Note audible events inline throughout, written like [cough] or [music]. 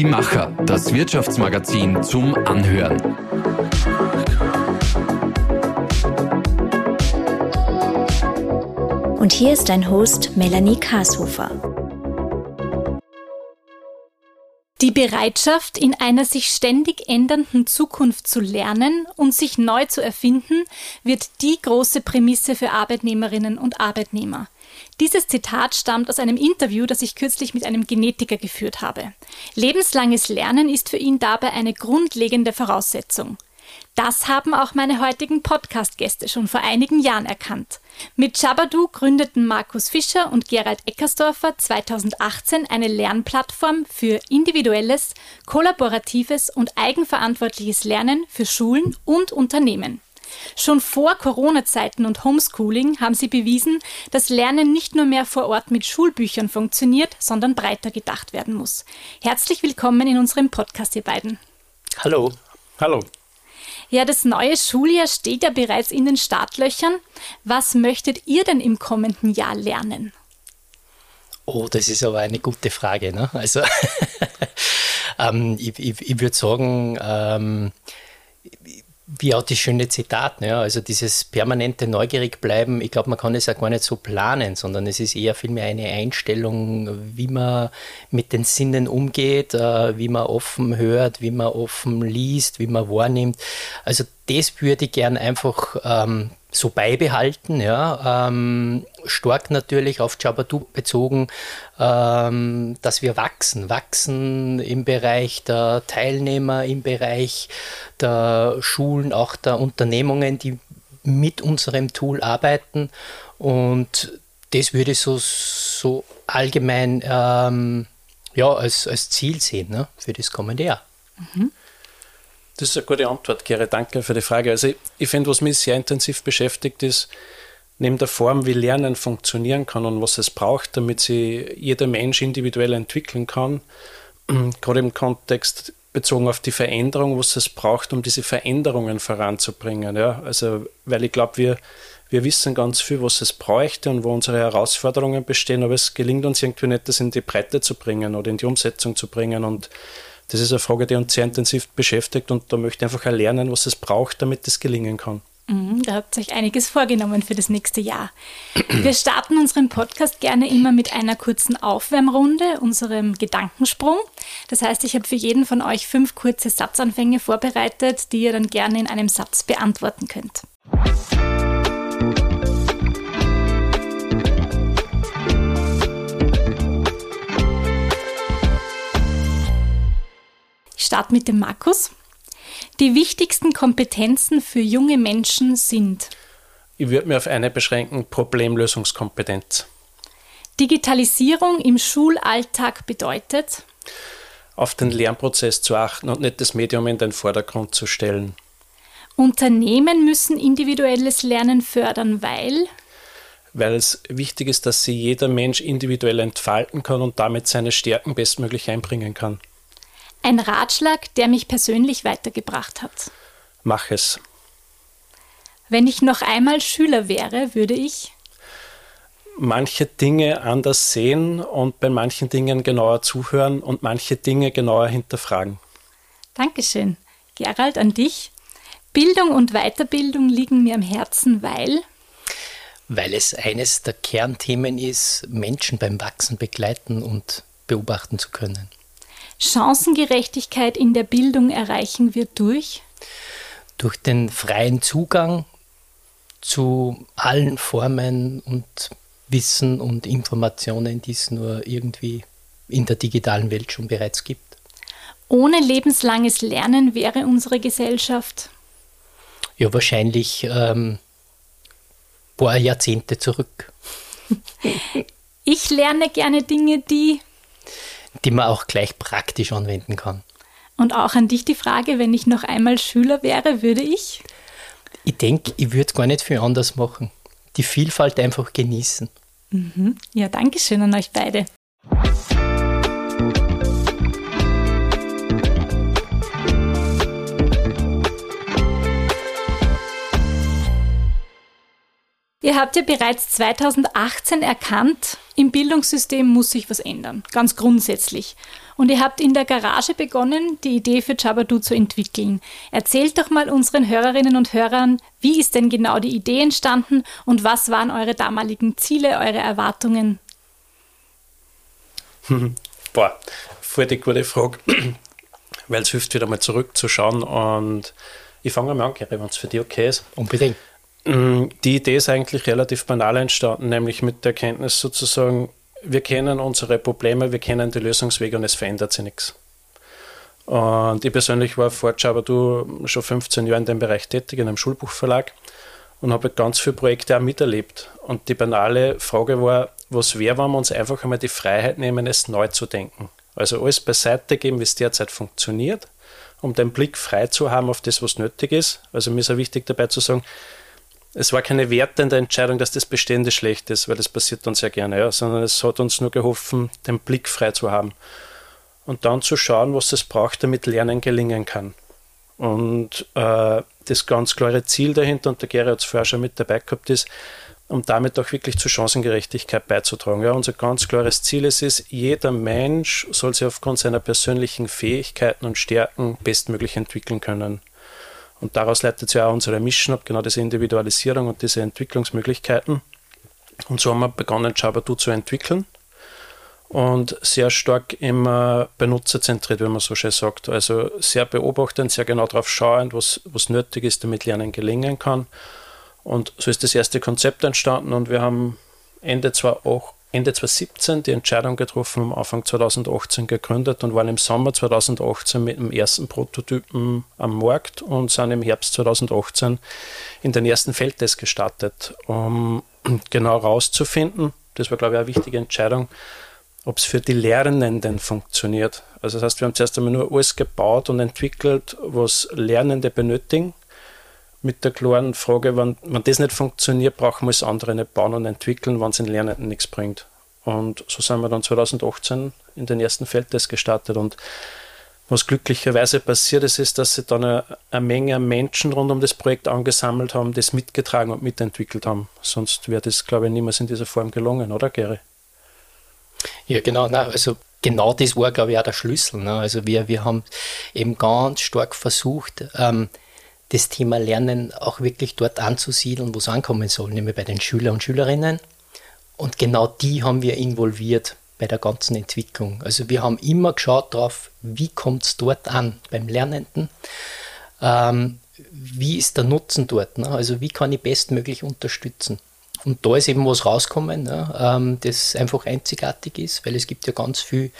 Die Macher, das Wirtschaftsmagazin zum Anhören. Und hier ist dein Host Melanie Kashofer. Die Bereitschaft, in einer sich ständig ändernden Zukunft zu lernen und sich neu zu erfinden, wird die große Prämisse für Arbeitnehmerinnen und Arbeitnehmer. Dieses Zitat stammt aus einem Interview, das ich kürzlich mit einem Genetiker geführt habe. Lebenslanges Lernen ist für ihn dabei eine grundlegende Voraussetzung. Das haben auch meine heutigen Podcast-Gäste schon vor einigen Jahren erkannt. Mit Chabadu gründeten Markus Fischer und Gerald Eckersdorfer 2018 eine Lernplattform für individuelles, kollaboratives und eigenverantwortliches Lernen für Schulen und Unternehmen. Schon vor Corona-Zeiten und Homeschooling haben sie bewiesen, dass Lernen nicht nur mehr vor Ort mit Schulbüchern funktioniert, sondern breiter gedacht werden muss. Herzlich willkommen in unserem Podcast, ihr beiden. Hallo. Hallo. Ja, das neue Schuljahr steht ja bereits in den Startlöchern. Was möchtet ihr denn im kommenden Jahr lernen? Oh, das ist aber eine gute Frage. Ne? Also, [laughs] ähm, ich, ich, ich würde sagen, ähm, wie auch das schöne Zitat, ne? also dieses permanente neugierig bleiben, ich glaube, man kann es ja gar nicht so planen, sondern es ist eher vielmehr eine Einstellung, wie man mit den Sinnen umgeht, äh, wie man offen hört, wie man offen liest, wie man wahrnimmt. Also das würde ich gern einfach ähm, so beibehalten, ja, ähm, stark natürlich auf Jabadu bezogen, ähm, dass wir wachsen, wachsen im Bereich der Teilnehmer, im Bereich der Schulen, auch der Unternehmungen, die mit unserem Tool arbeiten und das würde ich so, so allgemein ähm, ja, als, als Ziel sehen ne, für das kommende Jahr. Mhm. Das ist eine gute Antwort, Gerrit. Danke für die Frage. Also ich, ich finde, was mich sehr intensiv beschäftigt, ist neben der Form, wie Lernen funktionieren kann und was es braucht, damit sich jeder Mensch individuell entwickeln kann, [clears throat] gerade im Kontext bezogen auf die Veränderung, was es braucht, um diese Veränderungen voranzubringen. Ja? Also, weil ich glaube, wir, wir wissen ganz viel, was es bräuchte und wo unsere Herausforderungen bestehen, aber es gelingt uns irgendwie nicht, das in die Breite zu bringen oder in die Umsetzung zu bringen. Und das ist eine Frage, die uns sehr intensiv beschäftigt und da möchte ich einfach lernen, was es braucht, damit das gelingen kann. Mhm, da habt ihr euch einiges vorgenommen für das nächste Jahr. Wir starten unseren Podcast gerne immer mit einer kurzen Aufwärmrunde, unserem Gedankensprung. Das heißt, ich habe für jeden von euch fünf kurze Satzanfänge vorbereitet, die ihr dann gerne in einem Satz beantworten könnt. Starte mit dem Markus. Die wichtigsten Kompetenzen für junge Menschen sind. Ich würde mir auf eine beschränken, Problemlösungskompetenz. Digitalisierung im Schulalltag bedeutet. Auf den Lernprozess zu achten und nicht das Medium in den Vordergrund zu stellen. Unternehmen müssen individuelles Lernen fördern, weil weil es wichtig ist, dass sich jeder Mensch individuell entfalten kann und damit seine Stärken bestmöglich einbringen kann. Ein Ratschlag, der mich persönlich weitergebracht hat. Mach es. Wenn ich noch einmal Schüler wäre, würde ich manche Dinge anders sehen und bei manchen Dingen genauer zuhören und manche Dinge genauer hinterfragen. Dankeschön. Gerald, an dich. Bildung und Weiterbildung liegen mir am Herzen, weil weil es eines der Kernthemen ist, Menschen beim Wachsen begleiten und beobachten zu können. Chancengerechtigkeit in der Bildung erreichen wir durch? Durch den freien Zugang zu allen Formen und Wissen und Informationen, die es nur irgendwie in der digitalen Welt schon bereits gibt. Ohne lebenslanges Lernen wäre unsere Gesellschaft? Ja, wahrscheinlich ähm, paar Jahrzehnte zurück. [laughs] ich lerne gerne Dinge, die die man auch gleich praktisch anwenden kann. Und auch an dich die Frage, wenn ich noch einmal Schüler wäre, würde ich? Ich denke, ich würde gar nicht viel anders machen. Die Vielfalt einfach genießen. Mhm. Ja, danke schön an euch beide. Ihr habt ja bereits 2018 erkannt, im Bildungssystem muss sich was ändern, ganz grundsätzlich. Und ihr habt in der Garage begonnen, die Idee für Jabadu zu entwickeln. Erzählt doch mal unseren Hörerinnen und Hörern, wie ist denn genau die Idee entstanden und was waren eure damaligen Ziele, eure Erwartungen? [laughs] Boah, voll die gute Frage, [clears throat] weil es hilft, wieder mal zurückzuschauen. Und ich fange mal an, Gary, wenn es für dich okay ist. Unbedingt. Mm, die Idee ist eigentlich relativ banal entstanden, nämlich mit der Erkenntnis sozusagen, wir kennen unsere Probleme, wir kennen die Lösungswege und es verändert sich nichts. Und ich persönlich war vor du schon 15 Jahre in dem Bereich tätig, in einem Schulbuchverlag und habe ganz viele Projekte auch miterlebt. Und die banale Frage war, was wäre, wenn wir uns einfach einmal die Freiheit nehmen, es neu zu denken. Also alles beiseite geben, wie es derzeit funktioniert, um den Blick frei zu haben auf das, was nötig ist. Also mir ist auch wichtig dabei zu sagen, es war keine wertende Entscheidung, dass das Bestehende schlecht ist, weil das passiert uns sehr gerne, ja, sondern es hat uns nur geholfen, den Blick frei zu haben und dann zu schauen, was es braucht, damit Lernen gelingen kann. Und äh, das ganz klare Ziel dahinter, und der Gary hat es vorher schon mit dabei gehabt, ist, um damit auch wirklich zur Chancengerechtigkeit beizutragen. Ja, unser ganz klares Ziel ist es, jeder Mensch soll sich aufgrund seiner persönlichen Fähigkeiten und Stärken bestmöglich entwickeln können. Und daraus leitet sich auch unsere Mission ab, genau diese Individualisierung und diese Entwicklungsmöglichkeiten. Und so haben wir begonnen, Jabadu zu entwickeln und sehr stark immer benutzerzentriert, wenn man so schön sagt. Also sehr beobachtend, sehr genau darauf schauend, was, was nötig ist, damit Lernen gelingen kann. Und so ist das erste Konzept entstanden und wir haben Ende, zwar auch, Ende 2017 die Entscheidung getroffen, am Anfang 2018 gegründet und waren im Sommer 2018 mit dem ersten Prototypen am Markt und sind im Herbst 2018 in den ersten Feldtest gestartet, um [clears throat] genau herauszufinden, das war glaube ich eine wichtige Entscheidung, ob es für die Lernenden funktioniert. Also das heißt, wir haben zuerst einmal nur alles gebaut und entwickelt, was Lernende benötigen. Mit der klaren Frage, wenn, wenn das nicht funktioniert, brauchen wir es andere nicht bauen und entwickeln, wenn es den Lernenden nichts bringt. Und so sind wir dann 2018 in den ersten Feldtest gestartet. Und was glücklicherweise passiert ist, ist, dass sie dann eine, eine Menge Menschen rund um das Projekt angesammelt haben, das mitgetragen und mitentwickelt haben. Sonst wäre das, glaube ich, niemals in dieser Form gelungen, oder Gary? Ja, genau. Nein, also genau das war, glaube ich, auch der Schlüssel. Ne? Also wir, wir haben eben ganz stark versucht, ähm, das Thema Lernen auch wirklich dort anzusiedeln, wo es ankommen soll, nämlich bei den Schülern und Schülerinnen. Und genau die haben wir involviert bei der ganzen Entwicklung. Also wir haben immer geschaut darauf, wie kommt es dort an beim Lernenden. Ähm, wie ist der Nutzen dort? Ne? Also wie kann ich bestmöglich unterstützen? Und da ist eben was rausgekommen, ne, ähm, das einfach einzigartig ist, weil es gibt ja ganz viel,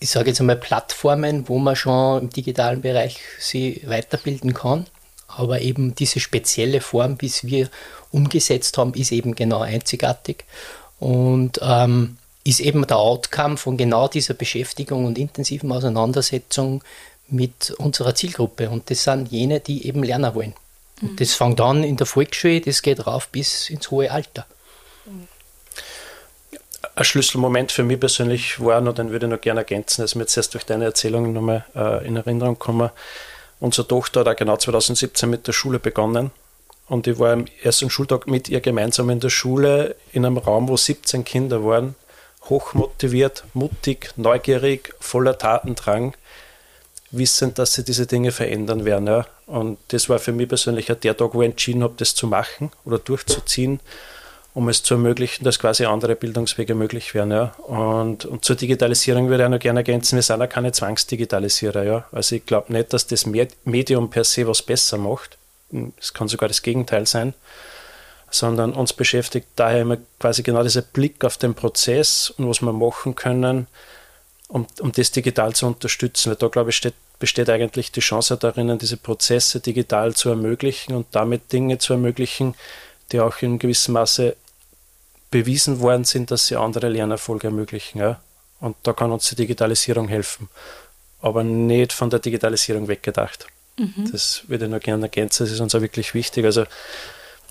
ich sage jetzt einmal Plattformen, wo man schon im digitalen Bereich sie weiterbilden kann. Aber eben diese spezielle Form, wie es wir umgesetzt haben, ist eben genau einzigartig und ähm, ist eben der Outcome von genau dieser Beschäftigung und intensiven Auseinandersetzung mit unserer Zielgruppe. Und das sind jene, die eben lernen wollen. Mhm. Das fängt an in der Volksschule, das geht rauf bis ins hohe Alter. Ein Schlüsselmoment für mich persönlich war, und den würde ich noch gerne ergänzen, dass mir jetzt erst durch deine Erzählung nochmal äh, in Erinnerung kommen. Unsere Tochter hat auch genau 2017 mit der Schule begonnen und ich war am ersten Schultag mit ihr gemeinsam in der Schule in einem Raum, wo 17 Kinder waren, hochmotiviert, mutig, neugierig, voller Tatendrang wissend, dass sie diese Dinge verändern werden. Ja. Und das war für mich persönlich der Tag, wo ich entschieden habe, das zu machen oder durchzuziehen, um es zu ermöglichen, dass quasi andere Bildungswege möglich werden. Ja. Und, und zur Digitalisierung würde ich auch noch gerne ergänzen, wir sind ja keine Zwangsdigitalisierer. Ja. Also ich glaube nicht, dass das Medium per se was besser macht. Es kann sogar das Gegenteil sein sondern uns beschäftigt daher immer quasi genau dieser Blick auf den Prozess und was wir machen können, um, um das digital zu unterstützen. Weil da, glaube ich, steht, besteht eigentlich die Chance darin, diese Prozesse digital zu ermöglichen und damit Dinge zu ermöglichen, die auch in gewissem Maße bewiesen worden sind, dass sie andere Lernerfolge ermöglichen. Ja? Und da kann uns die Digitalisierung helfen. Aber nicht von der Digitalisierung weggedacht. Mhm. Das würde ich noch gerne ergänzen. Das ist uns auch wirklich wichtig. Also,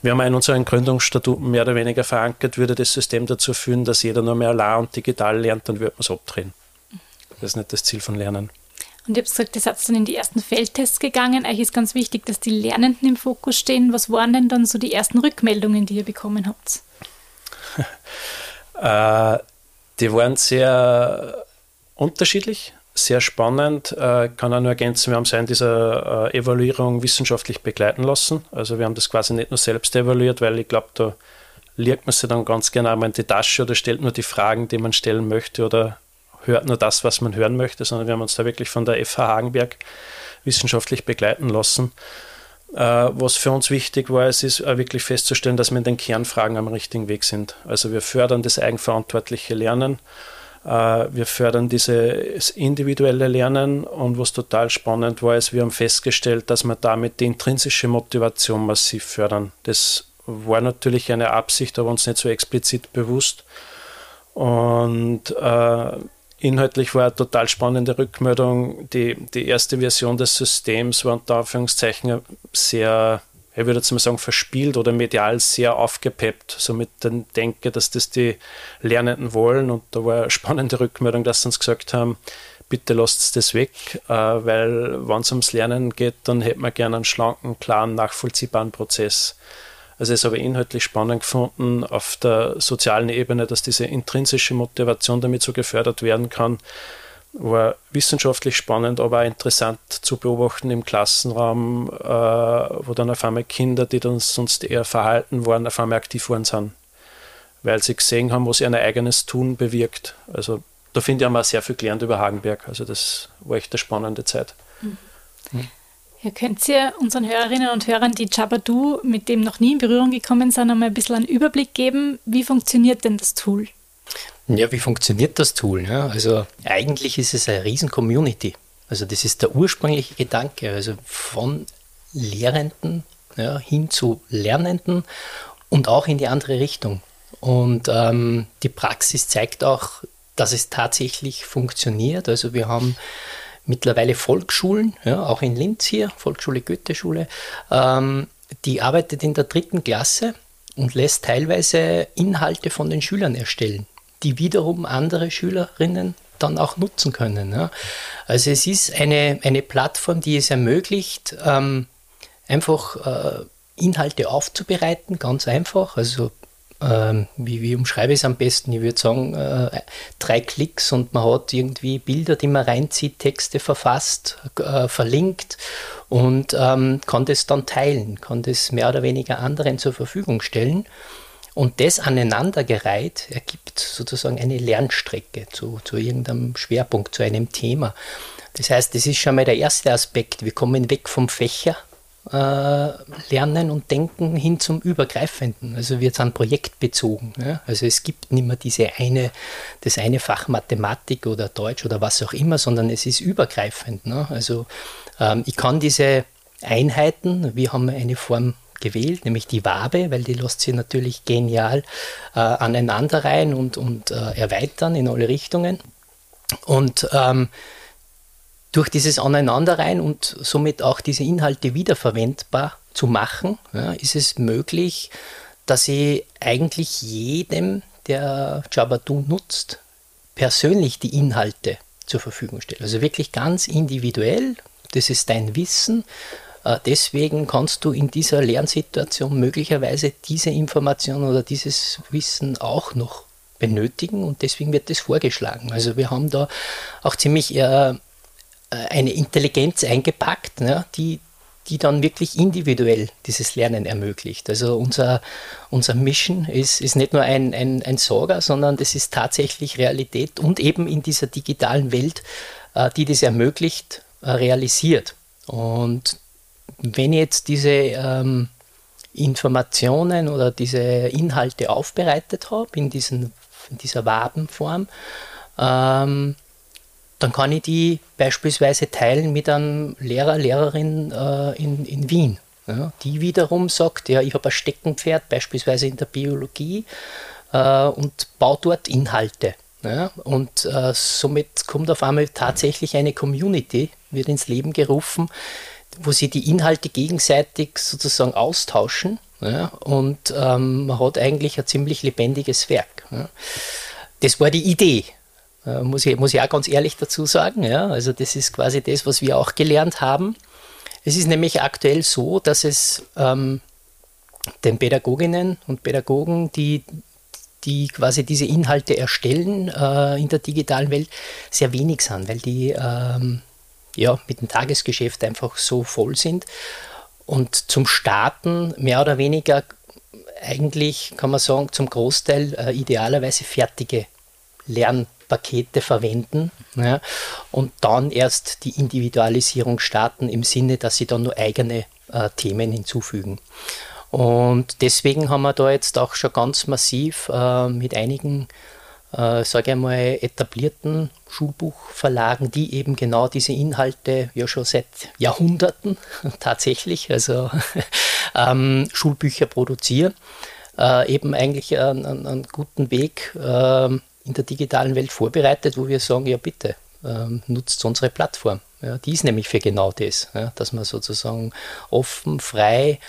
wir haben in unseren Gründungsstatuten mehr oder weniger verankert, würde das System dazu führen, dass jeder nur mehr allein und digital lernt, dann würde man es abdrehen. Das ist nicht das Ziel von Lernen. Und ihr habt gesagt, ihr seid dann in die ersten Feldtests gegangen. Euch ist ganz wichtig, dass die Lernenden im Fokus stehen. Was waren denn dann so die ersten Rückmeldungen, die ihr bekommen habt? [laughs] äh, die waren sehr unterschiedlich, sehr spannend. Äh, kann auch nur ergänzen, wir haben es in dieser äh, Evaluierung wissenschaftlich begleiten lassen. Also wir haben das quasi nicht nur selbst evaluiert, weil ich glaube, da legt man sich dann ganz genau mal in die Tasche oder stellt nur die Fragen, die man stellen möchte oder hört nur das, was man hören möchte, sondern wir haben uns da wirklich von der FH Hagenberg wissenschaftlich begleiten lassen. Äh, was für uns wichtig war, es ist wirklich festzustellen, dass wir in den Kernfragen am richtigen Weg sind. Also wir fördern das eigenverantwortliche Lernen, äh, wir fördern dieses individuelle Lernen und was total spannend war, ist, wir haben festgestellt, dass wir damit die intrinsische Motivation massiv fördern. Das war natürlich eine Absicht, aber uns nicht so explizit bewusst. Und äh, Inhaltlich war eine total spannende Rückmeldung. Die, die erste Version des Systems war unter Anführungszeichen sehr, ich würde jetzt mal sagen, verspielt oder medial sehr aufgepeppt. So mit dem Denke, dass das die Lernenden wollen. Und da war eine spannende Rückmeldung, dass sie uns gesagt haben, bitte lasst das weg, äh, weil wenn es ums Lernen geht, dann hätten wir gerne einen schlanken, klaren, nachvollziehbaren Prozess. Also es habe ich inhaltlich spannend gefunden auf der sozialen Ebene, dass diese intrinsische Motivation damit so gefördert werden kann. War wissenschaftlich spannend, aber auch interessant zu beobachten im Klassenraum, äh, wo dann auf einmal Kinder, die dann sonst eher verhalten waren, auf einmal aktiv worden sind. Weil sie gesehen haben, was ihr eigenes Tun bewirkt. Also da finde ich, haben wir sehr viel gelernt über Hagenberg. Also das war echt eine spannende Zeit. Ihr könnt ihr unseren Hörerinnen und Hörern, die Jabadu mit dem noch nie in Berührung gekommen sind, einmal ein bisschen einen Überblick geben. Wie funktioniert denn das Tool? Ja, wie funktioniert das Tool? Ja, also eigentlich ist es eine riesen Community. Also das ist der ursprüngliche Gedanke. Also von Lehrenden ja, hin zu Lernenden und auch in die andere Richtung. Und ähm, die Praxis zeigt auch, dass es tatsächlich funktioniert. Also wir haben mittlerweile Volksschulen, ja, auch in Linz hier, Volksschule Goethe-Schule, ähm, die arbeitet in der dritten Klasse und lässt teilweise Inhalte von den Schülern erstellen, die wiederum andere Schülerinnen dann auch nutzen können. Ja. Also es ist eine, eine Plattform, die es ermöglicht, ähm, einfach äh, Inhalte aufzubereiten, ganz einfach. Also ähm, wie, wie umschreibe ich es am besten? Ich würde sagen, äh, drei Klicks und man hat irgendwie Bilder, die man reinzieht, Texte verfasst, äh, verlinkt und ähm, kann das dann teilen, kann das mehr oder weniger anderen zur Verfügung stellen. Und das aneinandergereiht ergibt sozusagen eine Lernstrecke zu, zu irgendeinem Schwerpunkt, zu einem Thema. Das heißt, das ist schon mal der erste Aspekt. Wir kommen weg vom Fächer lernen und Denken hin zum Übergreifenden. Also wir sind projektbezogen. Ja? Also es gibt nicht mehr diese eine, das eine Fach Mathematik oder Deutsch oder was auch immer, sondern es ist übergreifend. Ne? Also ähm, ich kann diese Einheiten, wir haben eine Form gewählt, nämlich die Wabe, weil die lässt sich natürlich genial äh, aneinanderreihen und, und äh, erweitern in alle Richtungen. Und ähm, durch dieses Aneinanderreihen und somit auch diese Inhalte wiederverwendbar zu machen, ja, ist es möglich, dass ich eigentlich jedem, der Jabatu nutzt, persönlich die Inhalte zur Verfügung stelle. Also wirklich ganz individuell, das ist dein Wissen. Äh, deswegen kannst du in dieser Lernsituation möglicherweise diese Information oder dieses Wissen auch noch benötigen und deswegen wird das vorgeschlagen. Also wir haben da auch ziemlich äh, eine Intelligenz eingepackt, ne, die, die dann wirklich individuell dieses Lernen ermöglicht. Also unser, unser Mission ist, ist nicht nur ein, ein, ein Sorger, sondern das ist tatsächlich Realität und eben in dieser digitalen Welt, äh, die das ermöglicht, äh, realisiert. Und wenn ich jetzt diese ähm, Informationen oder diese Inhalte aufbereitet habe in, in dieser Wabenform, ähm, dann kann ich die beispielsweise teilen mit einem Lehrer, Lehrerin äh, in, in Wien. Ja, die wiederum sagt, ja, ich habe ein Steckenpferd, beispielsweise in der Biologie, äh, und baue dort Inhalte. Ja, und äh, somit kommt auf einmal tatsächlich eine Community, wird ins Leben gerufen, wo sie die Inhalte gegenseitig sozusagen austauschen. Ja, und ähm, man hat eigentlich ein ziemlich lebendiges Werk. Das war die Idee. Äh, muss, ich, muss ich auch ganz ehrlich dazu sagen. Ja? Also das ist quasi das, was wir auch gelernt haben. Es ist nämlich aktuell so, dass es ähm, den Pädagoginnen und Pädagogen, die die quasi diese Inhalte erstellen äh, in der digitalen Welt, sehr wenig sind, weil die ähm, ja, mit dem Tagesgeschäft einfach so voll sind. Und zum Starten mehr oder weniger eigentlich, kann man sagen, zum Großteil äh, idealerweise fertige Lernpakete verwenden ja, und dann erst die Individualisierung starten im Sinne, dass sie dann nur eigene äh, Themen hinzufügen. Und deswegen haben wir da jetzt auch schon ganz massiv äh, mit einigen, äh, sage ich mal, etablierten Schulbuchverlagen, die eben genau diese Inhalte ja schon seit Jahrhunderten [laughs] tatsächlich, also [laughs] ähm, Schulbücher produzieren, äh, eben eigentlich einen, einen guten Weg äh, in der digitalen Welt vorbereitet, wo wir sagen, ja bitte, ähm, nutzt unsere Plattform. Ja, die ist nämlich für genau das, ja, dass man sozusagen offen, frei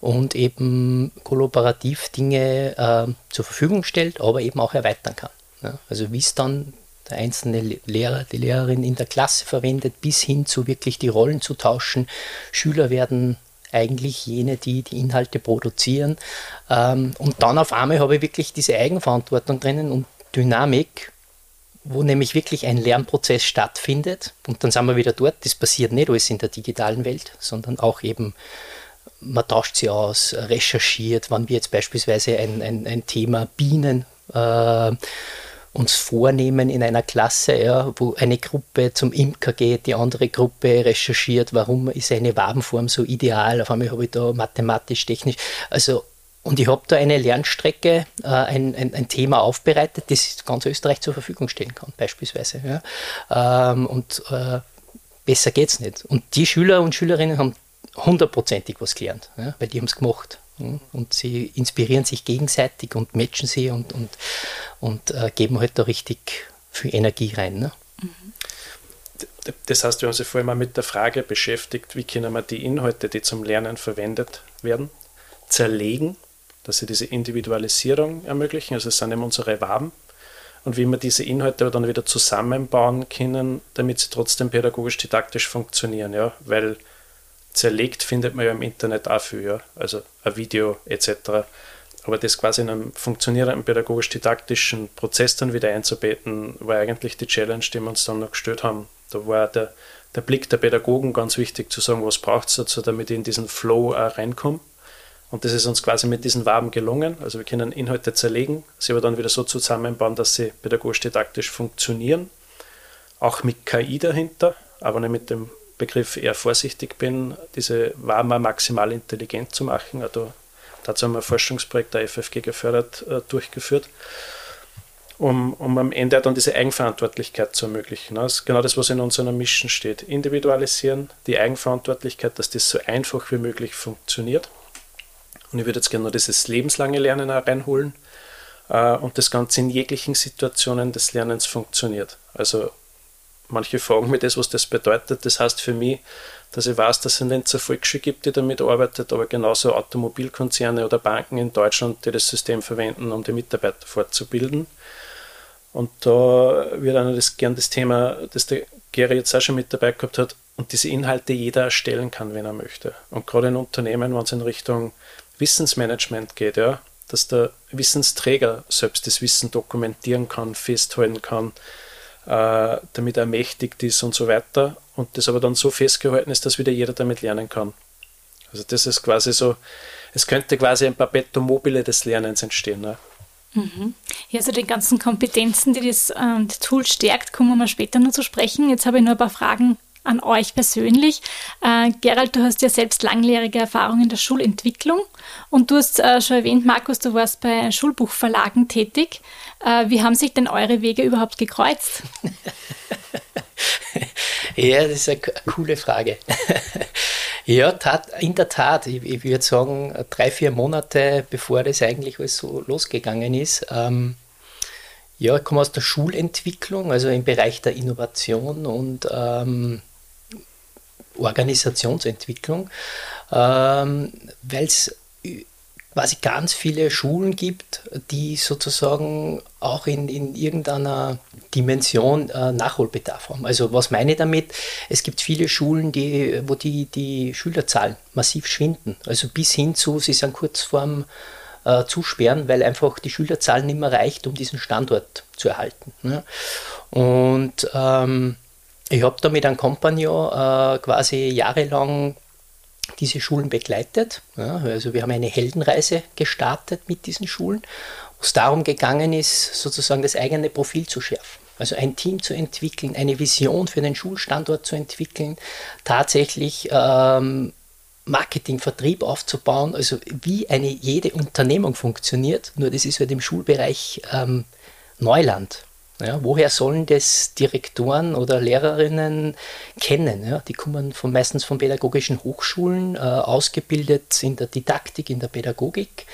und eben kollaborativ Dinge äh, zur Verfügung stellt, aber eben auch erweitern kann. Ja, also wie es dann der einzelne Lehrer, die Lehrerin in der Klasse verwendet, bis hin zu wirklich die Rollen zu tauschen. Schüler werden eigentlich jene, die die Inhalte produzieren. Ähm, und dann auf einmal habe ich wirklich diese Eigenverantwortung drinnen und Dynamik, wo nämlich wirklich ein Lernprozess stattfindet. Und dann sind wir wieder dort. Das passiert nicht alles in der digitalen Welt, sondern auch eben man tauscht sie aus, recherchiert, wann wir jetzt beispielsweise ein, ein, ein Thema Bienen äh, uns vornehmen in einer Klasse, ja, wo eine Gruppe zum Imker geht, die andere Gruppe recherchiert, warum ist eine Wabenform so ideal, auf einmal habe ich da mathematisch, technisch, also und ich habe da eine Lernstrecke, äh, ein, ein, ein, Thema aufbereitet, das ganz Österreich zur Verfügung stellen kann, beispielsweise. Ja. Ähm, und äh, besser geht es nicht. Und die Schüler und Schülerinnen haben hundertprozentig was gelernt, ja, weil die haben es gemacht. Ja, und sie inspirieren sich gegenseitig und matchen sie und, und, und äh, geben halt da richtig viel Energie rein. Ne? Das heißt, wir haben sich vorher mal mit der Frage beschäftigt, wie können wir die Inhalte, die zum Lernen verwendet werden, zerlegen, dass sie diese Individualisierung ermöglichen. Also es sind eben unsere Waben. Und wie wir diese Inhalte dann wieder zusammenbauen können, damit sie trotzdem pädagogisch-didaktisch funktionieren. Ja? Weil zerlegt findet man ja im Internet auch viel, ja? also ein Video etc. Aber das quasi in einem funktionierenden pädagogisch-didaktischen Prozess dann wieder einzubetten, war eigentlich die Challenge, die wir uns dann noch gestellt haben. Da war der, der Blick der Pädagogen ganz wichtig, zu sagen, was braucht es dazu, damit ich in diesen Flow auch reinkomme. Und das ist uns quasi mit diesen Waben gelungen. Also wir können Inhalte zerlegen, sie aber dann wieder so zusammenbauen, dass sie pädagogisch-didaktisch funktionieren. Auch mit KI dahinter, aber nicht mit dem Begriff eher vorsichtig bin, diese Warmer maximal intelligent zu machen. Also, dazu haben wir ein Forschungsprojekt der FFG gefördert, äh, durchgeführt, um, um am Ende dann diese Eigenverantwortlichkeit zu ermöglichen. Das ist genau das, was in unserer Mission steht. Individualisieren, die Eigenverantwortlichkeit, dass das so einfach wie möglich funktioniert. Und ich würde jetzt gerne noch dieses lebenslange Lernen reinholen äh, und das Ganze in jeglichen Situationen des Lernens funktioniert. Also manche fragen mich das, was das bedeutet. Das heißt für mich, dass ich weiß, dass es eine Lenzer Volksschule gibt, die damit arbeitet, aber genauso Automobilkonzerne oder Banken in Deutschland, die das System verwenden, um die Mitarbeiter fortzubilden. Und da wird einer das gern das Thema, das der Gary jetzt auch schon mit dabei gehabt hat, und diese Inhalte jeder erstellen kann, wenn er möchte. Und gerade in Unternehmen, wenn es in Richtung Wissensmanagement geht, ja, dass der Wissensträger selbst das Wissen dokumentieren kann, festhalten kann, äh, damit er mächtig ist und so weiter. Und das aber dann so festgehalten ist, dass wieder jeder damit lernen kann. Also das ist quasi so, es könnte quasi ein Perpetuum mobile des Lernens entstehen. Ne? Mhm. Ja, also die ganzen Kompetenzen, die das, äh, das Tool stärkt, kommen wir später noch zu sprechen. Jetzt habe ich nur ein paar Fragen an euch persönlich. Äh, Gerald, du hast ja selbst langjährige Erfahrung in der Schulentwicklung und du hast äh, schon erwähnt, Markus, du warst bei Schulbuchverlagen tätig. Äh, wie haben sich denn eure Wege überhaupt gekreuzt? [laughs] ja, das ist eine coole Frage. [laughs] ja, tat, in der Tat, ich, ich, würde sagen, drei, vier Monate bevor das eigentlich alles so losgegangen ist, ähm, ja, ich komme aus der Schulentwicklung, also im Bereich der Innovation und ähm, Organisationsentwicklung, ähm, weil es quasi ganz viele Schulen gibt, die sozusagen auch in, in irgendeiner Dimension äh, Nachholbedarf haben. Also was meine ich damit? Es gibt viele Schulen, die, wo die, die Schülerzahlen massiv schwinden. Also bis hin zu, sie sind kurz vorm äh, zusperren, weil einfach die Schülerzahl nicht mehr reicht, um diesen Standort zu erhalten. Ne? Und ähm, ich habe da mit einem Kompagnon äh, quasi jahrelang diese Schulen begleitet. Ja, also wir haben eine Heldenreise gestartet mit diesen Schulen, wo es darum gegangen ist, sozusagen das eigene Profil zu schärfen. Also ein Team zu entwickeln, eine Vision für den Schulstandort zu entwickeln, tatsächlich ähm, Marketing, Vertrieb aufzubauen, also wie eine jede Unternehmung funktioniert, nur das ist halt im Schulbereich ähm, Neuland. Ja, woher sollen das Direktoren oder Lehrerinnen kennen? Ja, die kommen von, meistens von pädagogischen Hochschulen, äh, ausgebildet in der Didaktik, in der Pädagogik,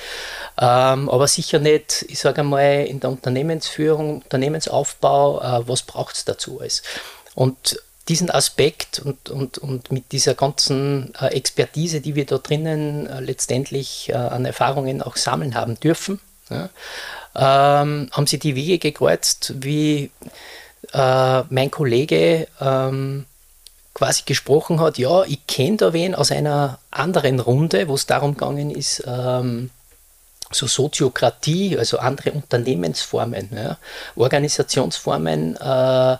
ähm, aber sicher nicht, ich sage einmal, in der Unternehmensführung, Unternehmensaufbau, äh, was braucht es dazu alles? Und diesen Aspekt und, und, und mit dieser ganzen äh, Expertise, die wir da drinnen äh, letztendlich äh, an Erfahrungen auch sammeln haben dürfen, ja, ähm, haben sie die Wege gekreuzt, wie äh, mein Kollege ähm, quasi gesprochen hat, ja, ich kenne da wen aus einer anderen Runde, wo es darum gegangen ist, ähm, so Soziokratie, also andere Unternehmensformen, ja, Organisationsformen äh,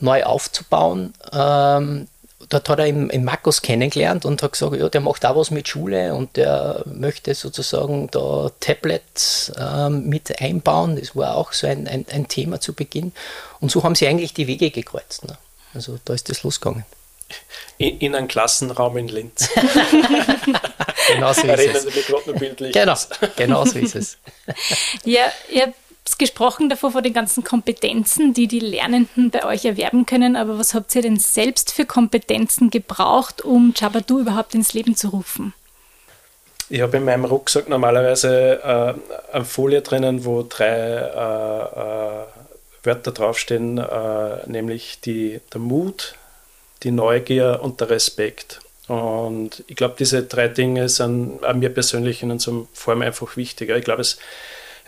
neu aufzubauen. Ähm, dort hat er im, im Markus kennengelernt und hat gesagt, ja, der macht auch was mit Schule und der möchte sozusagen da Tablets ähm, mit einbauen. Das war auch so ein, ein, ein, Thema zu Beginn. Und so haben sie eigentlich die Wege gekreuzt. Ne? Also da ist das losgegangen. In, in einem Klassenraum in Linz. [laughs] [laughs] genau so ist es. Genau, genau so ist es. ja, ihr gesprochen davor von den ganzen Kompetenzen, die die Lernenden bei euch erwerben können, aber was habt ihr denn selbst für Kompetenzen gebraucht, um Jabadu überhaupt ins Leben zu rufen? Ich habe in meinem Rucksack normalerweise äh, eine Folie drinnen, wo drei äh, äh, Wörter draufstehen, äh, nämlich die, der Mut, die Neugier und der Respekt. Und ich glaube, diese drei Dinge sind mir persönlich in unserem Form einfach wichtiger. Ich glaube, es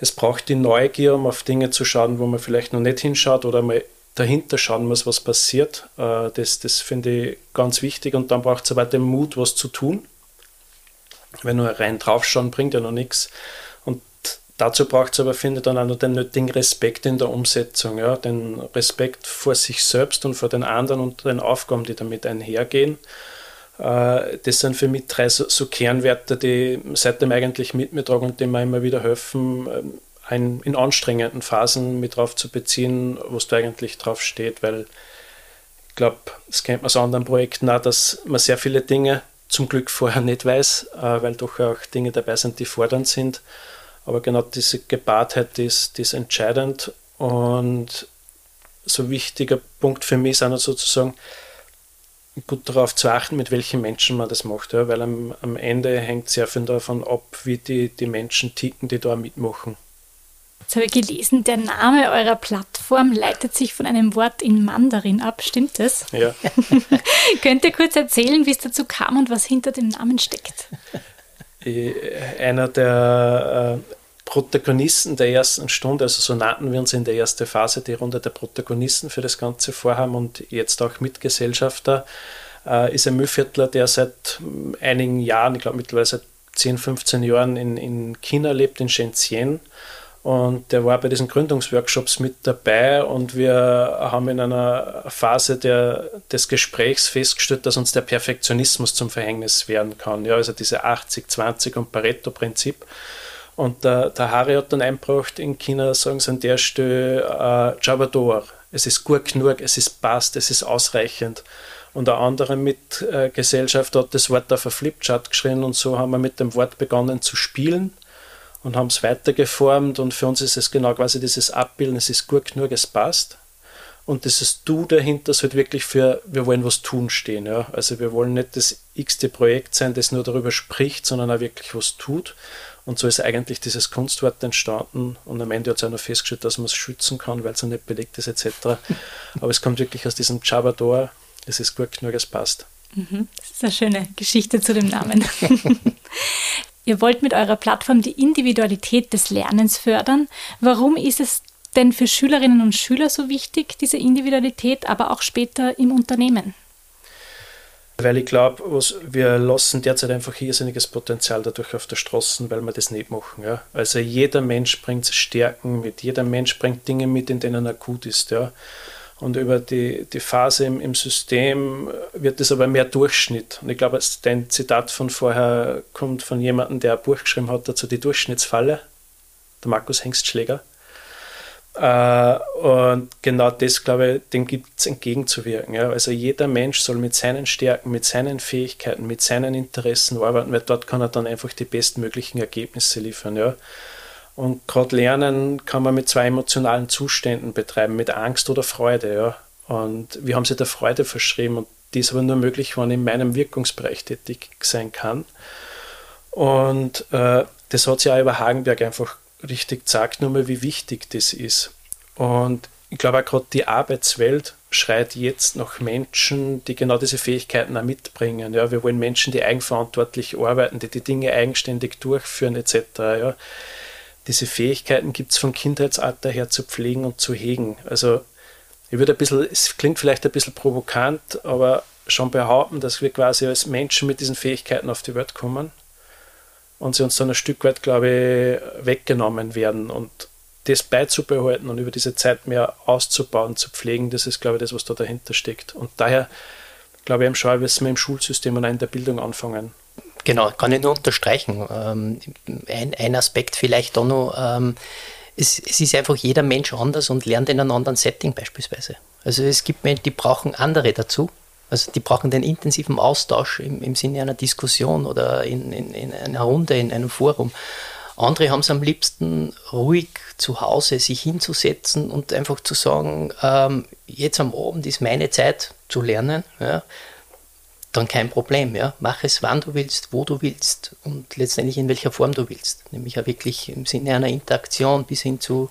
es braucht die Neugier, um auf Dinge zu schauen, wo man vielleicht noch nicht hinschaut oder mal dahinter schauen muss, was passiert. Äh, das, das finde ich ganz wichtig und dann braucht es aber den Mut, was zu tun. Wenn nur rein draufschauen, bringt ja noch nichts. Und dazu braucht es aber, finde ich, dann auch noch den nötigen Respekt in der Umsetzung. Ja? Den Respekt vor sich selbst und vor den anderen und den Aufgaben, die damit einhergehen. Äh, das sind für mich drei so, Kernwerte, die seitdem eigentlich mit mir tragen und die mir immer wieder helfen, ähm, in anstrengenden Phasen mit drauf zu beziehen, was da eigentlich drauf steht, weil ich glaube, das kennt man aus anderen Projekten auch, dass man sehr viele Dinge zum Glück vorher nicht weiß, äh, weil doch auch Dinge dabei sind, die fordernd sind. Aber genau diese Gepaartheit die ist, die ist entscheidend und so wichtiger Punkt für mich ist auch noch sozusagen, gut darauf zu achten, mit welchen Menschen man das macht, ja, weil am, am Ende hängt sehr viel davon ab, wie die, die Menschen ticken, die da mitmachen. Jetzt habe ich gelesen, der Name eurer Plattform leitet sich von einem Wort in Mandarin ab, stimmt das? Ja. [laughs] Könnt ihr kurz erzählen, wie es dazu kam und was hinter dem Namen steckt? Einer der äh, Protagonisten der ersten Stunde, also so nannten wir uns in der ersten Phase die Runde der Protagonisten für das ganze Vorhaben und jetzt auch Mitgesellschafter, äh, ist ein Müllviertler, der seit hm, einigen Jahren, ich glaube mittlerweile seit 10, 15 Jahren in, in China lebt, in Shenzhen. Und der war bei diesen Gründungsworkshops mit dabei und wir haben in einer Phase der, des Gesprächs festgestellt, dass uns der Perfektionismus zum Verhängnis werden kann. Ja, also diese 80-20 und Pareto-Prinzip. Und der, der Harry hat dann eingebracht in China, sagen sie an der Stelle, äh, Javador. Es ist gut genug, es ist passt, es ist ausreichend. Und eine andere Mitgesellschaft hat das Wort auf ein Flipchart geschrieben und so haben wir mit dem Wort begonnen zu spielen und haben es weitergeformt. Und für uns ist es genau quasi dieses Abbilden, es ist gut genug, es passt. Und dieses Du dahinter sollte wirklich für, wir wollen was tun stehen. Ja? Also wir wollen nicht das x-te Projekt sein, das nur darüber spricht, sondern auch wirklich was tut. Und so ist eigentlich dieses Kunstwort entstanden und am Ende hat es auch noch festgestellt, dass man es schützen kann, weil es noch nicht belegt ist etc. [laughs] Aber es kommt wirklich aus diesem Chabador, es ist gut genug, es passt. Mhm. Das ist eine schöne Geschichte zu dem Namen. [laughs] [laughs] Ihr wollt mit eurer Plattform die Individualität des Lernens fördern. Warum ist es denn für Schülerinnen und Schüler so wichtig, diese Individualität, aber auch später im Unternehmen? Weil ich glaube, wir lassen derzeit einfach irrsinniges Potenzial dadurch auf der Straße, weil wir das nicht machen. Ja? Also jeder Mensch bringt Stärken mit, jeder Mensch bringt Dinge mit, in denen er gut ist. Ja? Und über die, die Phase im, im System wird es aber mehr Durchschnitt. Und ich glaube, dein Zitat von vorher kommt von jemandem, der ein Buch geschrieben hat dazu, die Durchschnittsfalle, der Markus Hengstschläger. Äh, und genau das, glaube ich, dem gibt es entgegenzuwirken. Also jeder Mensch soll mit seinen Stärken, mit seinen Fähigkeiten, mit seinen Interessen arbeiten, weil dort kann er dann einfach die bestmöglichen Ergebnisse liefern. Und gerade Lernen kann man mit zwei emotionalen Zuständen betreiben, mit Angst oder Freude. Und wir haben sie der Freude verschrieben und die ist aber nur möglich, wenn ich in meinem Wirkungsbereich tätig sein kann. Und äh, das hat sich auch über Hagenberg einfach richtig zeigt nochmal, wie wichtig das ist. Und ich glaube auch gerade die Arbeitswelt schreit jetzt nach Menschen, die genau diese Fähigkeiten auch mitbringen. Ja, wir wollen Menschen, die eigenverantwortlich arbeiten, die die Dinge eigenständig durchführen etc. Ja. Diese Fähigkeiten gibt es von Kindheitsalter her zu pflegen und zu hegen. Also ich würde ein bisschen, es klingt vielleicht ein bisschen provokant, aber schon behaupten, dass wir quasi als Menschen mit diesen Fähigkeiten auf die Welt kommen und sie uns dann ein Stück weit, glaube ich, weggenommen werden. Und das beizubehalten und über diese Zeit mehr auszubauen, zu pflegen, das ist, glaube ich, das, was da dahinter steckt. Und daher, glaube ich, im Schau müssen wir im Schulsystem und auch in der Bildung anfangen. Genau, kann ich nur unterstreichen. Ähm, ein, ein Aspekt vielleicht auch noch, ähm, es, es ist einfach jeder Mensch anders und lernt in einem anderen Setting beispielsweise. Also es gibt Menschen, die brauchen andere dazu. Also die brauchen den intensiven Austausch im, im Sinne einer Diskussion oder in, in, in einer Runde, in einem Forum. Andere haben es am liebsten ruhig zu Hause sich hinzusetzen und einfach zu sagen, ähm, jetzt am Abend ist meine Zeit zu lernen. Ja, dann kein Problem. Ja. Mach es, wann du willst, wo du willst und letztendlich in welcher Form du willst. Nämlich auch wirklich im Sinne einer Interaktion bis hin zu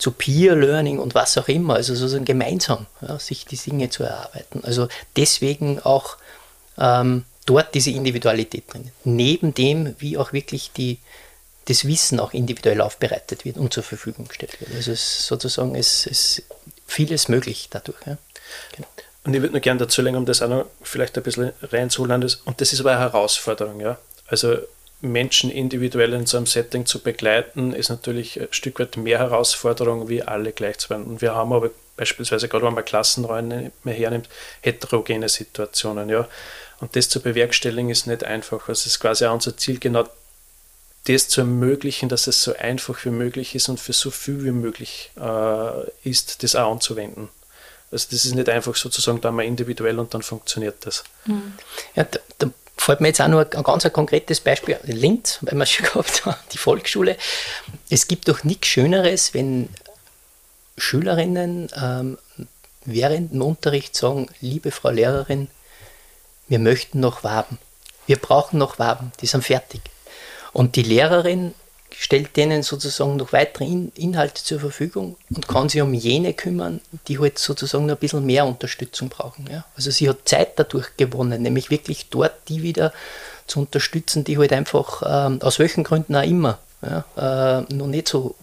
zu Peer Learning und was auch immer, also sozusagen gemeinsam ja, sich die Dinge zu erarbeiten. Also deswegen auch ähm, dort diese Individualität drin. Neben dem, wie auch wirklich die, das Wissen auch individuell aufbereitet wird und zur Verfügung gestellt wird. Also es sozusagen es ist vieles möglich dadurch. Ja. Genau. Und ich würde nur gerne dazu legen, um das auch noch vielleicht ein bisschen reinzuholen. Und das ist aber eine Herausforderung. Ja. Also Menschen individuell in so einem Setting zu begleiten, ist natürlich ein Stück weit mehr Herausforderung, wie alle gleichzeitig. Und wir haben aber beispielsweise, gerade wenn man Klassenräume mehr hernimmt, heterogene Situationen. Ja. Und das zu bewerkstelligen ist nicht einfach. Also es ist quasi auch unser Ziel, genau das zu ermöglichen, dass es so einfach wie möglich ist und für so viel wie möglich äh, ist, das auch anzuwenden. Also das ist nicht einfach sozusagen da mal individuell und dann funktioniert das. Mhm. Ja, da, da fällt mir jetzt auch nur ein ganz ein konkretes Beispiel, Linz, weil [laughs] wir schon gehabt haben, die Volksschule. Es gibt doch nichts Schöneres, wenn Schülerinnen ähm, während dem Unterricht sagen, liebe Frau Lehrerin, wir möchten noch Waben. Wir brauchen noch Waben, die sind fertig. Und die Lehrerin stellt denen sozusagen noch weitere In Inhalte zur Verfügung und kann sich um jene kümmern, die halt sozusagen noch ein bisschen mehr Unterstützung brauchen. Ja? Also sie hat Zeit dadurch gewonnen, nämlich wirklich dort die wieder zu unterstützen, die halt einfach ähm, aus welchen Gründen auch immer ja, äh, noch nicht so,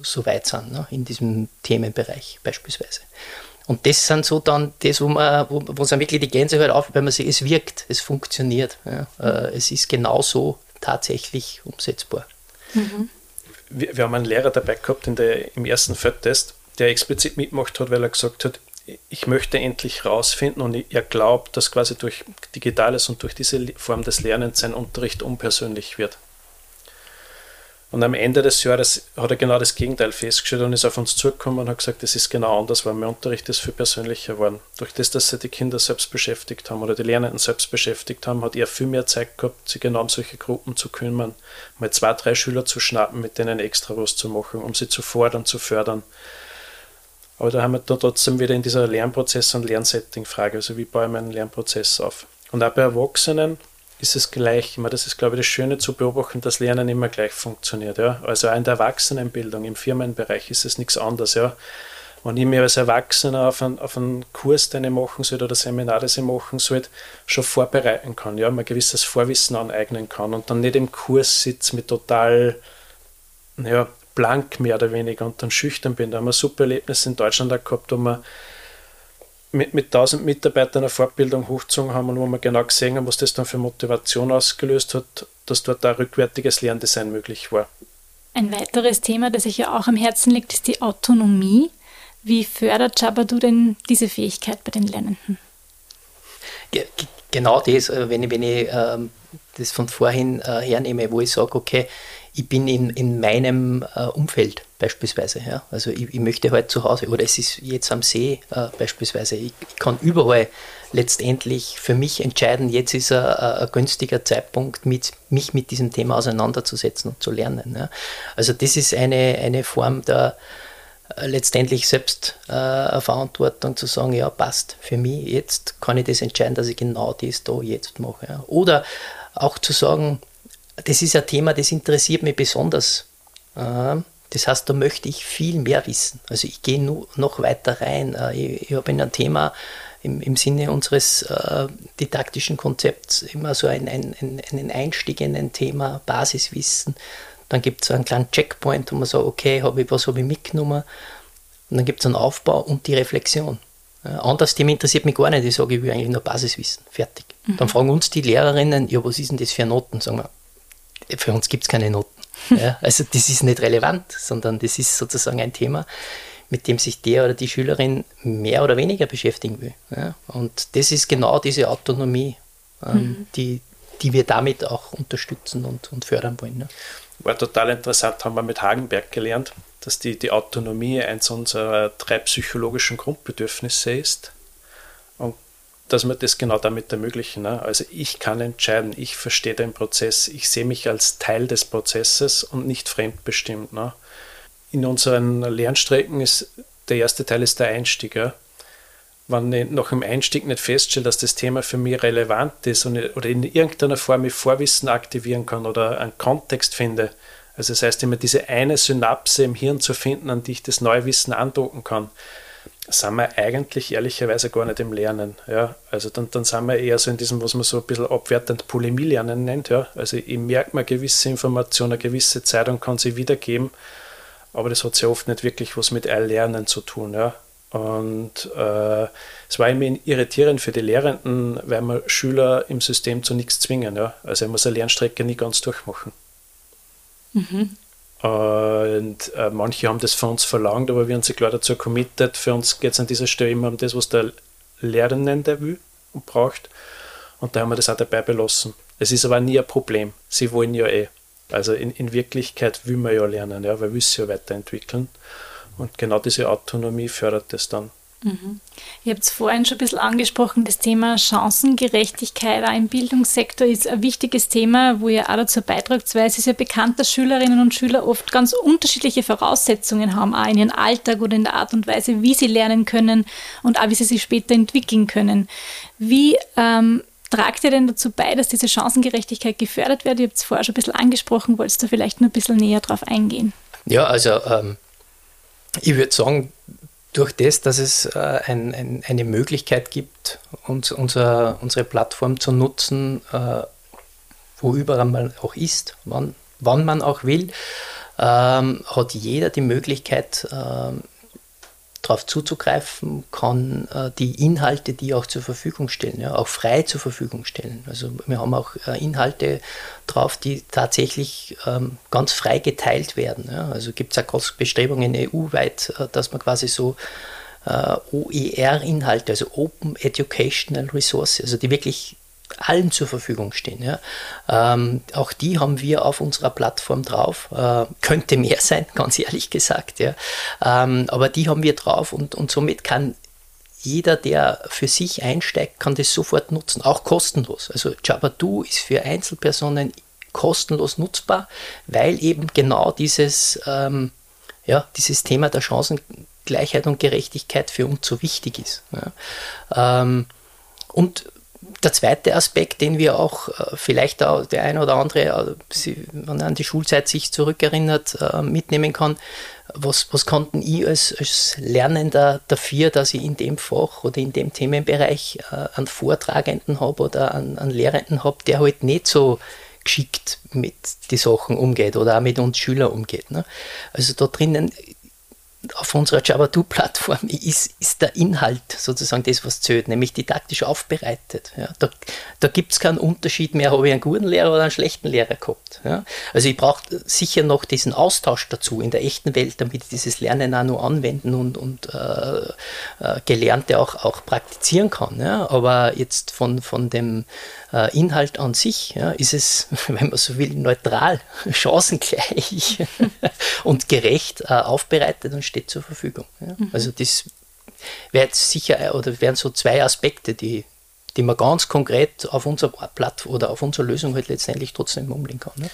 so weit sind ne, in diesem Themenbereich beispielsweise. Und das sind so dann das, wo man, wo, wo es wirklich die Gänse halt auf, weil man sieht, es wirkt, es funktioniert. Ja. Äh, es ist genauso tatsächlich umsetzbar. Mhm. Wir, wir, haben einen Lehrer dabei gehabt in der, im ersten Feldtest, der explizit mitgemacht hat, weil er gesagt hat, ich möchte endlich rausfinden und er glaubt, dass quasi durch Digitales und durch diese Form des Lernens sein Unterricht unpersönlich wird. Und am Ende des Jahres hat er genau das Gegenteil festgestellt und ist auf uns zugekommen und hat gesagt, das ist genau anders, weil mein Unterricht ist viel persönlicher geworden. Durch das, dass sie die Kinder selbst beschäftigt haben oder die Lernenden selbst beschäftigt haben, hat er viel mehr Zeit gehabt, sich genau um solche Gruppen zu kümmern, mal zwei, drei Schüler zu schnappen, mit denen extra was zu machen, um sie zu fordern, zu fördern. Aber da haben wir da trotzdem wieder in dieser Lernprozess- und Lernsetting-Frage, also wie baue ich meinen Lernprozess auf. Und auch bei Erwachsenen ist es gleich. Immer das ist, glaube ich, das Schöne zu beobachten, dass Lernen immer gleich funktioniert. Ja? Also auch in der Erwachsenenbildung, im Firmenbereich ist es nichts anderes. Ja? Wenn ich mir als Erwachsener auf einen, auf einen Kurs, den ich machen sollte oder Seminar, das ich machen sollte, schon vorbereiten kann, ja, mir gewisses Vorwissen aneignen kann und dann nicht im Kurs sitze mit total ja, blank mehr oder weniger und dann schüchtern bin. Da haben wir super Erlebnisse in Deutschland auch gehabt, wo wir mit, mit 1000 Mitarbeitern eine Fortbildung hochgezogen haben und wo wir genau gesehen haben, was das dann für Motivation ausgelöst hat, dass dort ein rückwärtiges Lerndesign möglich war. Ein weiteres Thema, das sich ja auch am Herzen liegt, ist die Autonomie. Wie fördert Jabadu denn diese Fähigkeit bei den Lernenden? Genau das, äh, wenn ich, wenn ich ähm, das von vorhin äh, hernehme, wo ich sage, okay, ich bin in, in meinem äh, Umfeld beispielsweise. Ja? Also ich, ich, möchte halt zu Hause oder es ist jetzt am See äh, beispielsweise. Ich, ich, kann überall letztendlich für mich entscheiden, jetzt ist ein, ein günstiger Zeitpunkt, mit, mich mit diesem Thema auseinanderzusetzen und zu lernen. Ja? Also das ist eine, eine Form der äh, letztendlich selbst äh, Verantwortung zu sagen, ja passt, für mich jetzt kann ich das entscheiden, dass ich genau das da jetzt mache. Ja? Oder auch zu sagen, das ist ein Thema, das interessiert mich besonders. Das heißt, da möchte ich viel mehr wissen. Also ich gehe noch weiter rein. Äh, ich, habe in ein Thema im, im Sinne unseres äh, didaktischen Konzepts immer so ein, ein, einen Einstieg in ein Thema, Basiswissen. Dann gibt es einen kleinen Checkpoint, wo man sagt, okay, hab ich, was habe ich mitgenommen? Und dann gibt es einen Aufbau und die Reflexion. Äh, anderes Thema interessiert mich gar nicht. Ich sage, ich will eigentlich nur Basiswissen. Fertig. Mhm. Dann fragen uns die Lehrerinnen, ja, was ist denn das für Noten? Sagen wir, für uns gibt es keine Noten. [laughs] Ja, also das ist nicht relevant, sondern das ist sozusagen ein Thema, mit dem sich der oder die Schülerin mehr oder weniger beschäftigen will. Ja, und das ist genau diese Autonomie, ähm, mhm. die, die wir damit auch unterstützen und, und fördern wollen. Ja. War total interessant, haben wir mit Hagenberg gelernt, dass die, die Autonomie eins unserer drei psychologischen Grundbedürfnisse ist dass wir das genau damit ermöglichen. Ne? Also ich kann entscheiden, ich verstehe den Prozess, ich sehe mich als Teil des Prozesses und nicht fremdbestimmt. Ne? In unseren Lernstrecken ist der erste Teil ist der Einstieg. Ja? Wenn ich noch im Einstieg nicht feststelle, dass das Thema für mich relevant ist und oder in irgendeiner Form ich Vorwissen aktivieren kann oder einen Kontext finde, also das heißt immer diese eine Synapse im Hirn zu finden, an die ich das neue Wissen andocken kann, sind wir eigentlich ehrlicherweise gar nicht im Lernen. Ja? Also dann, dann sind wir eher so in diesem, was man so ein bisschen abwertend Polemie-Lernen nennt. Ja? Also ich merke mir gewisse Informationen, eine gewisse Zeit und kann sie wiedergeben, aber das hat sehr oft nicht wirklich was mit Erlernen zu tun. Ja? Und äh, es war immer irritierend für die Lehrenden, weil wir Schüler im System zu nichts zwingen. Ja? Also er muss eine Lernstrecke nie ganz durchmachen. Mhm. Und äh, manche haben das von uns verlangt, aber wir haben sich klar dazu committed. Für uns geht es an dieser Stelle immer um das, was der Lehrende will und braucht. Und da haben wir das auch dabei belassen. Es ist aber nie ein Problem. Sie wollen ja eh. Also in, in Wirklichkeit will man ja lernen, ja, weil wir es ja weiterentwickeln. Und genau diese Autonomie fördert das dann. Mhm. Ihr habt es vorhin schon ein bisschen angesprochen, das Thema Chancengerechtigkeit auch im Bildungssektor ist ein wichtiges Thema, wo ihr auch dazu beitragt, weil es ist ja bekannt, dass Schülerinnen und Schüler oft ganz unterschiedliche Voraussetzungen haben, auch in ihrem Alltag oder in der Art und Weise, wie sie lernen können und auch wie sie sich später entwickeln können. Wie ähm, tragt ihr denn dazu bei, dass diese Chancengerechtigkeit gefördert wird? Ihr habt es vorher schon ein bisschen angesprochen, wollt ihr da vielleicht noch ein bisschen näher drauf eingehen? Ja, also ähm, ich würde sagen, durch das, dass es äh, ein, ein, eine Möglichkeit gibt, uns, unser, unsere Plattform zu nutzen, äh, wo überall man auch ist, wann, wann man auch will, ähm, hat jeder die Möglichkeit, ähm, darauf zuzugreifen, kann äh, die Inhalte, die auch zur Verfügung stellen, ja, auch frei zur Verfügung stellen. Also wir haben auch äh, Inhalte drauf, die tatsächlich ähm, ganz frei geteilt werden. Ja. Also gibt es auch Bestrebungen EU-weit, äh, dass man quasi so äh, OER-Inhalte, also Open Educational Resources, also die wirklich allen zur Verfügung stehen. Ja. Ähm, auch die haben wir auf unserer Plattform drauf. Äh, könnte mehr [laughs] sein, ganz ehrlich gesagt. Ja. Ähm, aber die haben wir drauf und, und somit kann jeder, der für sich einsteigt, kann das sofort nutzen, auch kostenlos. Also Jabadoo ist für Einzelpersonen kostenlos nutzbar, weil eben genau dieses, ähm, ja, dieses Thema der Chancengleichheit und Gerechtigkeit für uns so wichtig ist. Ja. Ähm, und der zweite Aspekt, den wir auch äh, vielleicht auch der eine oder andere, äh, wenn er an die Schulzeit sich zurückerinnert, äh, mitnehmen kann, was, was konnten ich als, als Lernender dafür, dass ich in dem Fach oder in dem Themenbereich einen Vortragenden habe oder einen, einen Lehrenden habe, der halt nicht so geschickt mit den Sachen umgeht oder auch mit uns Schülern umgeht. Ne? Also da drinnen auf unserer Java 2-Plattform [laughs] ist, ist der Inhalt sozusagen das, was zählt, nämlich didaktisch aufbereitet. Ja. Da, da gibt es keinen Unterschied mehr, habe ich einen guten Lehrer oder einen schlechten Lehrer gehabt. Ja. Also ich brauche sicher noch diesen Austausch dazu in der echten Welt, damit ich dieses Lernen auch noch anwenden und, und äh, äh, Gelernte auch, auch praktizieren kann. Ja. Aber jetzt von, von dem äh, Inhalt an sich ist es, [laughs] wenn man so will, neutral, [laughs] chancengleich und gerecht äh, aufbereitet und steht zur Verfügung. Ja. Mhm. Also das wäre jetzt sicher äh, oder wären so zwei Aspekte, die, die man ganz konkret auf unser Platt oder auf unsere Lösung halt letztendlich trotzdem umlegen kann. Ne?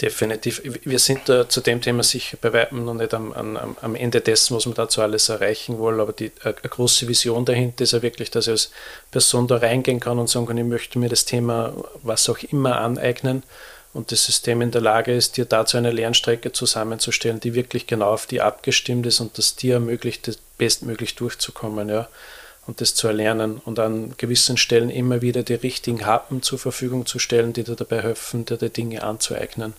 Definitiv. Wir sind da zu dem Thema sicher bei weitem noch nicht am, am, am Ende dessen, was wir dazu alles erreichen wollen, aber die, eine große Vision dahinter ist ja wirklich, dass ich als Person da reingehen kann und sagen kann, ich möchte mir das Thema was auch immer aneignen und das System in der Lage ist, dir dazu eine Lernstrecke zusammenzustellen, die wirklich genau auf die abgestimmt ist und das dir ermöglicht, das bestmöglich durchzukommen. Ja und das zu erlernen und an gewissen Stellen immer wieder die richtigen Happen zur Verfügung zu stellen, die dir dabei helfen, dir die Dinge anzueignen.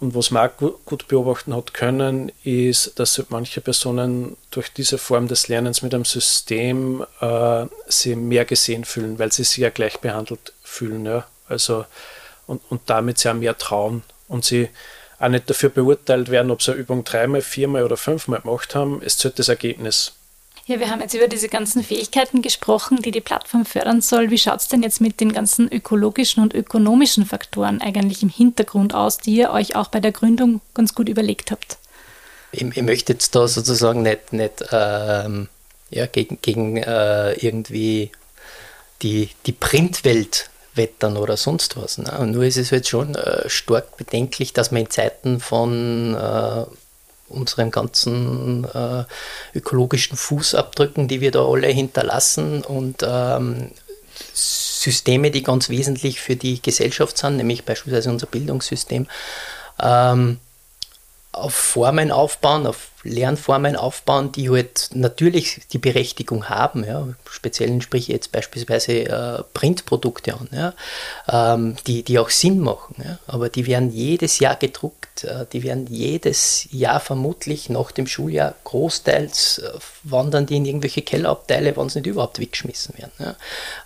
Und was auch gut beobachten hat können, ist, dass manche Personen durch diese Form des Lernens mit einem System äh, sie mehr gesehen fühlen, weil sie sich ja gleich behandelt fühlen. Ja? Also, und, und damit sie auch mehr trauen und sie auch nicht dafür beurteilt werden, ob sie eine Übung dreimal, viermal oder fünfmal gemacht haben. Es zählt das Ergebnis. Ja, wir haben jetzt über diese ganzen Fähigkeiten gesprochen, die die Plattform fördern soll. Wie schaut es denn jetzt mit den ganzen ökologischen und ökonomischen Faktoren eigentlich im Hintergrund aus, die ihr euch auch bei der Gründung ganz gut überlegt habt? Ich, ich möchte jetzt da sozusagen nicht, nicht ähm, ja, gegen, gegen äh, irgendwie die, die Printwelt wettern oder sonst was. Ne? Nur ist es halt schon äh, stark bedenklich, dass man in Zeiten von äh, unseren ganzen äh, ökologischen Fußabdrücken, die wir da alle hinterlassen und ähm, Systeme, die ganz wesentlich für die Gesellschaft sind, nämlich beispielsweise unser Bildungssystem, ähm, auf Formen aufbauen, auf Lernformen aufbauen, die halt natürlich die Berechtigung haben. Ja. Speziell sprich jetzt beispielsweise äh, Printprodukte an, ja, ähm, die, die auch Sinn machen. Ja. Aber die werden jedes Jahr gedruckt, äh, die werden jedes Jahr vermutlich nach dem Schuljahr großteils äh, wandern die in irgendwelche Kellerabteile, wenn sie nicht überhaupt weggeschmissen werden. Ja.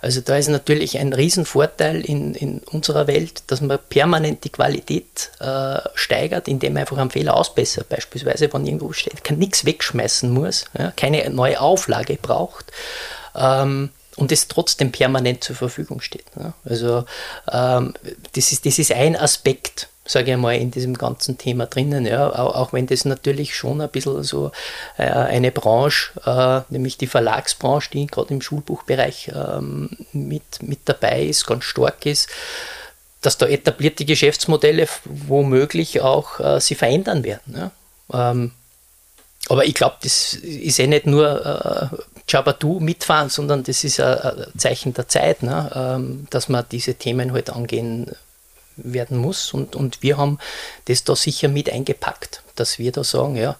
Also da ist natürlich ein Riesenvorteil in, in unserer Welt, dass man permanent die Qualität äh, steigert, indem man einfach einen Fehler ausbessert. Beispielsweise, wenn irgendwo steht, nichts wegschmeißen muss, ja, keine neue Auflage braucht. Ähm, und es trotzdem permanent zur Verfügung steht. Ja. Also ähm, das, ist, das ist ein Aspekt, sage ich mal, in diesem ganzen Thema drinnen, ja, auch, auch wenn das natürlich schon ein bisschen so äh, eine Branche, äh, nämlich die Verlagsbranche, die gerade im Schulbuchbereich ähm, mit, mit dabei ist, ganz stark ist, dass da etablierte Geschäftsmodelle womöglich auch äh, sie verändern werden. Ja. Ähm, aber ich glaube, das ist eh nicht nur äh, Jabatu mitfahren, sondern das ist ein Zeichen der Zeit, ne? ähm, dass man diese Themen halt angehen werden muss. Und, und wir haben das da sicher mit eingepackt, dass wir da sagen, ja,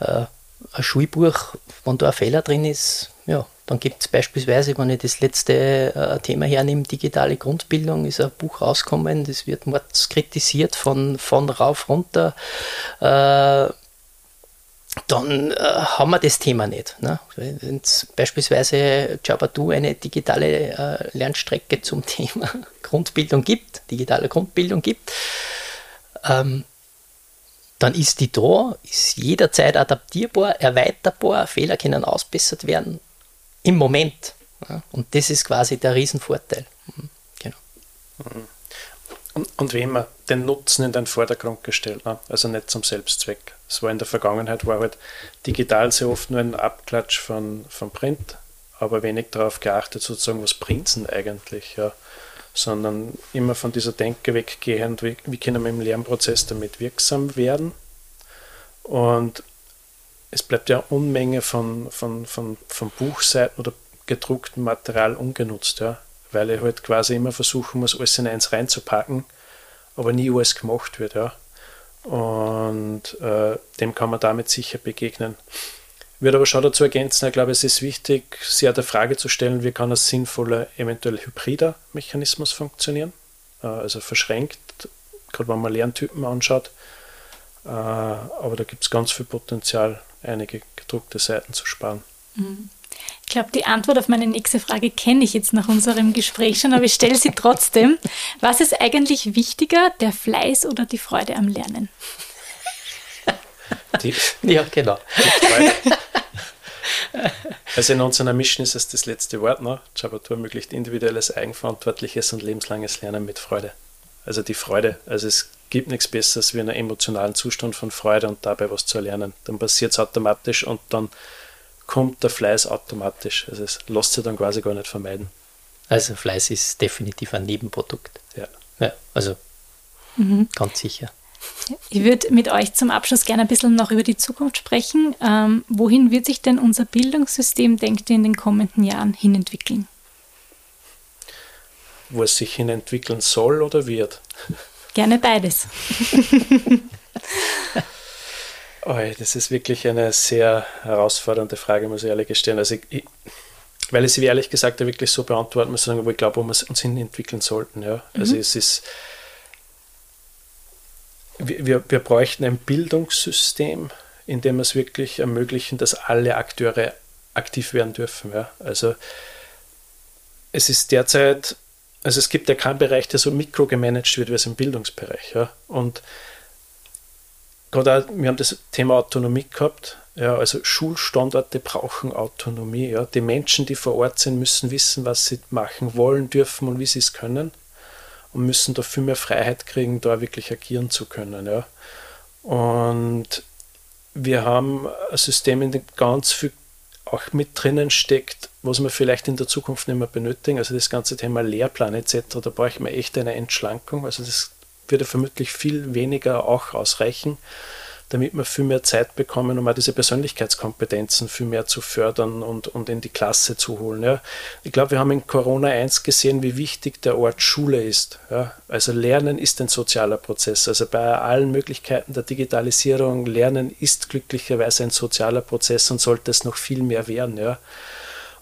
äh, ein Schulbuch, wenn da ein Fehler drin ist, ja, dann gibt es beispielsweise, wenn ich das letzte äh, Thema hernehme, digitale Grundbildung, ist ein Buch rausgekommen, das wird mords kritisiert von, von rauf runter. Äh, dann äh, haben wir das Thema nicht. Ne? Wenn es beispielsweise Jabatu eine digitale äh, Lernstrecke zum [laughs] Thema Grundbildung gibt, digitale Grundbildung gibt, ähm, dann ist die da, ist jederzeit adaptierbar, erweiterbar, Fehler können ausbessert werden im Moment. Ja? Und das ist quasi der Riesenvorteil. Mhm. Genau. Und, und wie immer den Nutzen in den Vordergrund gestellt, ne? also nicht zum Selbstzweck. Es war in der Vergangenheit, war halt digital sehr oft nur ein Abklatsch von, von Print, aber wenig darauf geachtet, sozusagen, was bringt es eigentlich, ja? sondern immer von dieser Denke weggehend, wie, wie können wir im Lernprozess damit wirksam werden. Und es bleibt ja Unmenge von, von, von, von Buchseiten oder gedrucktem Material ungenutzt. Ja weil ich halt quasi immer versuchen muss, alles in eins reinzupacken, aber nie alles gemacht wird. Ja. Und äh, dem kann man damit sicher begegnen. Ich würde aber schon dazu ergänzen, ich glaube, es ist wichtig, sich der Frage zu stellen, wie kann ein sinnvoller, eventuell hybrider Mechanismus funktionieren, äh, also verschränkt, gerade wenn man Lerntypen anschaut. Äh, aber da gibt es ganz viel Potenzial, einige gedruckte Seiten zu sparen. Mhm. Ich glaube, die Antwort auf meine nächste Frage kenne ich jetzt nach unserem Gespräch schon, aber ich stelle sie trotzdem. Was ist eigentlich wichtiger, der Fleiß oder die Freude am Lernen? Die, ja, genau. also in unserer Mission ist es das letzte Wort. Ne? Jabatur ermöglicht individuelles, eigenverantwortliches und lebenslanges Lernen mit Freude. Also die Freude. Also es gibt nichts Besseres wie einen emotionalen Zustand von Freude und dabei was zu erlernen. Dann passiert es automatisch und dann kommt der Fleiß automatisch. Also es lässt sich dann quasi gar nicht vermeiden. Also Fleiß ist definitiv ein Nebenprodukt. Ja. Ja, also mhm. ganz sicher. Ich würde mit euch zum Abschluss gerne ein bisschen noch über die Zukunft sprechen. Ähm, wohin wird sich denn unser Bildungssystem, denkt ihr, in den kommenden Jahren hinentwickeln? Wo es sich hinentwickeln soll oder wird? Gerne beides. [laughs] oh, das ist wirklich eine sehr herausfordernde Frage, muss ich ehrlich gestehen. Also ich, weil ich sie ehrlich gesagt wirklich so beantworten muss, wo ich glaube, wo wir uns hin entwickeln sollten. Ja. Also mhm. es ist wir, wir bräuchten ein Bildungssystem, in dem wir es wirklich ermöglichen, dass alle Akteure aktiv werden dürfen. Ja. Also es ist derzeit, also es gibt ja keinen Bereich, der so mikrogemanagt wird wie es im Bildungsbereich. Ja. Und gerade wir haben das Thema Autonomie gehabt. Ja, also Schulstandorte brauchen Autonomie. Ja. Die Menschen, die vor Ort sind, müssen wissen, was sie machen wollen, dürfen und wie sie es können und müssen da viel mehr Freiheit kriegen, da wirklich agieren zu können. Ja. Und wir haben ein System, in dem ganz viel auch mit drinnen steckt, was wir vielleicht in der Zukunft nicht mehr benötigen. Also das ganze Thema Lehrplan etc., da brauchen wir echt eine Entschlankung. Also das würde vermutlich viel weniger auch ausreichen damit wir viel mehr Zeit bekommen, um auch diese Persönlichkeitskompetenzen viel mehr zu fördern und, und in die Klasse zu holen. Ja. Ich glaube, wir haben in Corona 1 gesehen, wie wichtig der Ort Schule ist. Ja. Also Lernen ist ein sozialer Prozess. Also bei allen Möglichkeiten der Digitalisierung, Lernen ist glücklicherweise ein sozialer Prozess und sollte es noch viel mehr werden. Ja.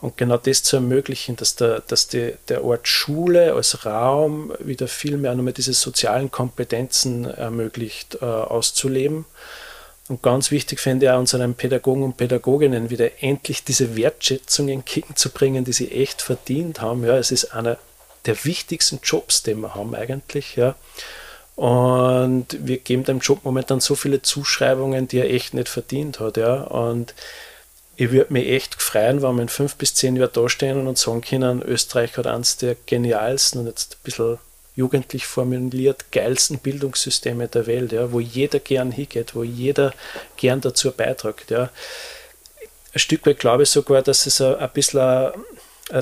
Und genau das zu ermöglichen, dass, der, dass die, der Ort Schule als Raum wieder viel mehr nur diese sozialen Kompetenzen ermöglicht, äh, auszuleben. Und ganz wichtig fände ich auch unseren Pädagogen und Pädagoginnen wieder endlich diese Wertschätzung entgegenzubringen, die sie echt verdient haben. Ja, es ist einer der wichtigsten Jobs, den wir haben eigentlich. Ja. Und wir geben dem Job momentan so viele Zuschreibungen, die er echt nicht verdient hat. Ja. Und ich würde mich echt freuen, wenn wir in fünf bis zehn Jahren dastehen und sagen können, Österreich hat eines der genialsten und jetzt ein bisschen jugendlich formuliert geilsten Bildungssysteme der Welt, ja, wo jeder gern hingeht, wo jeder gern dazu beiträgt. Ja. Ein Stück weit glaube ich sogar, dass es ein, bisschen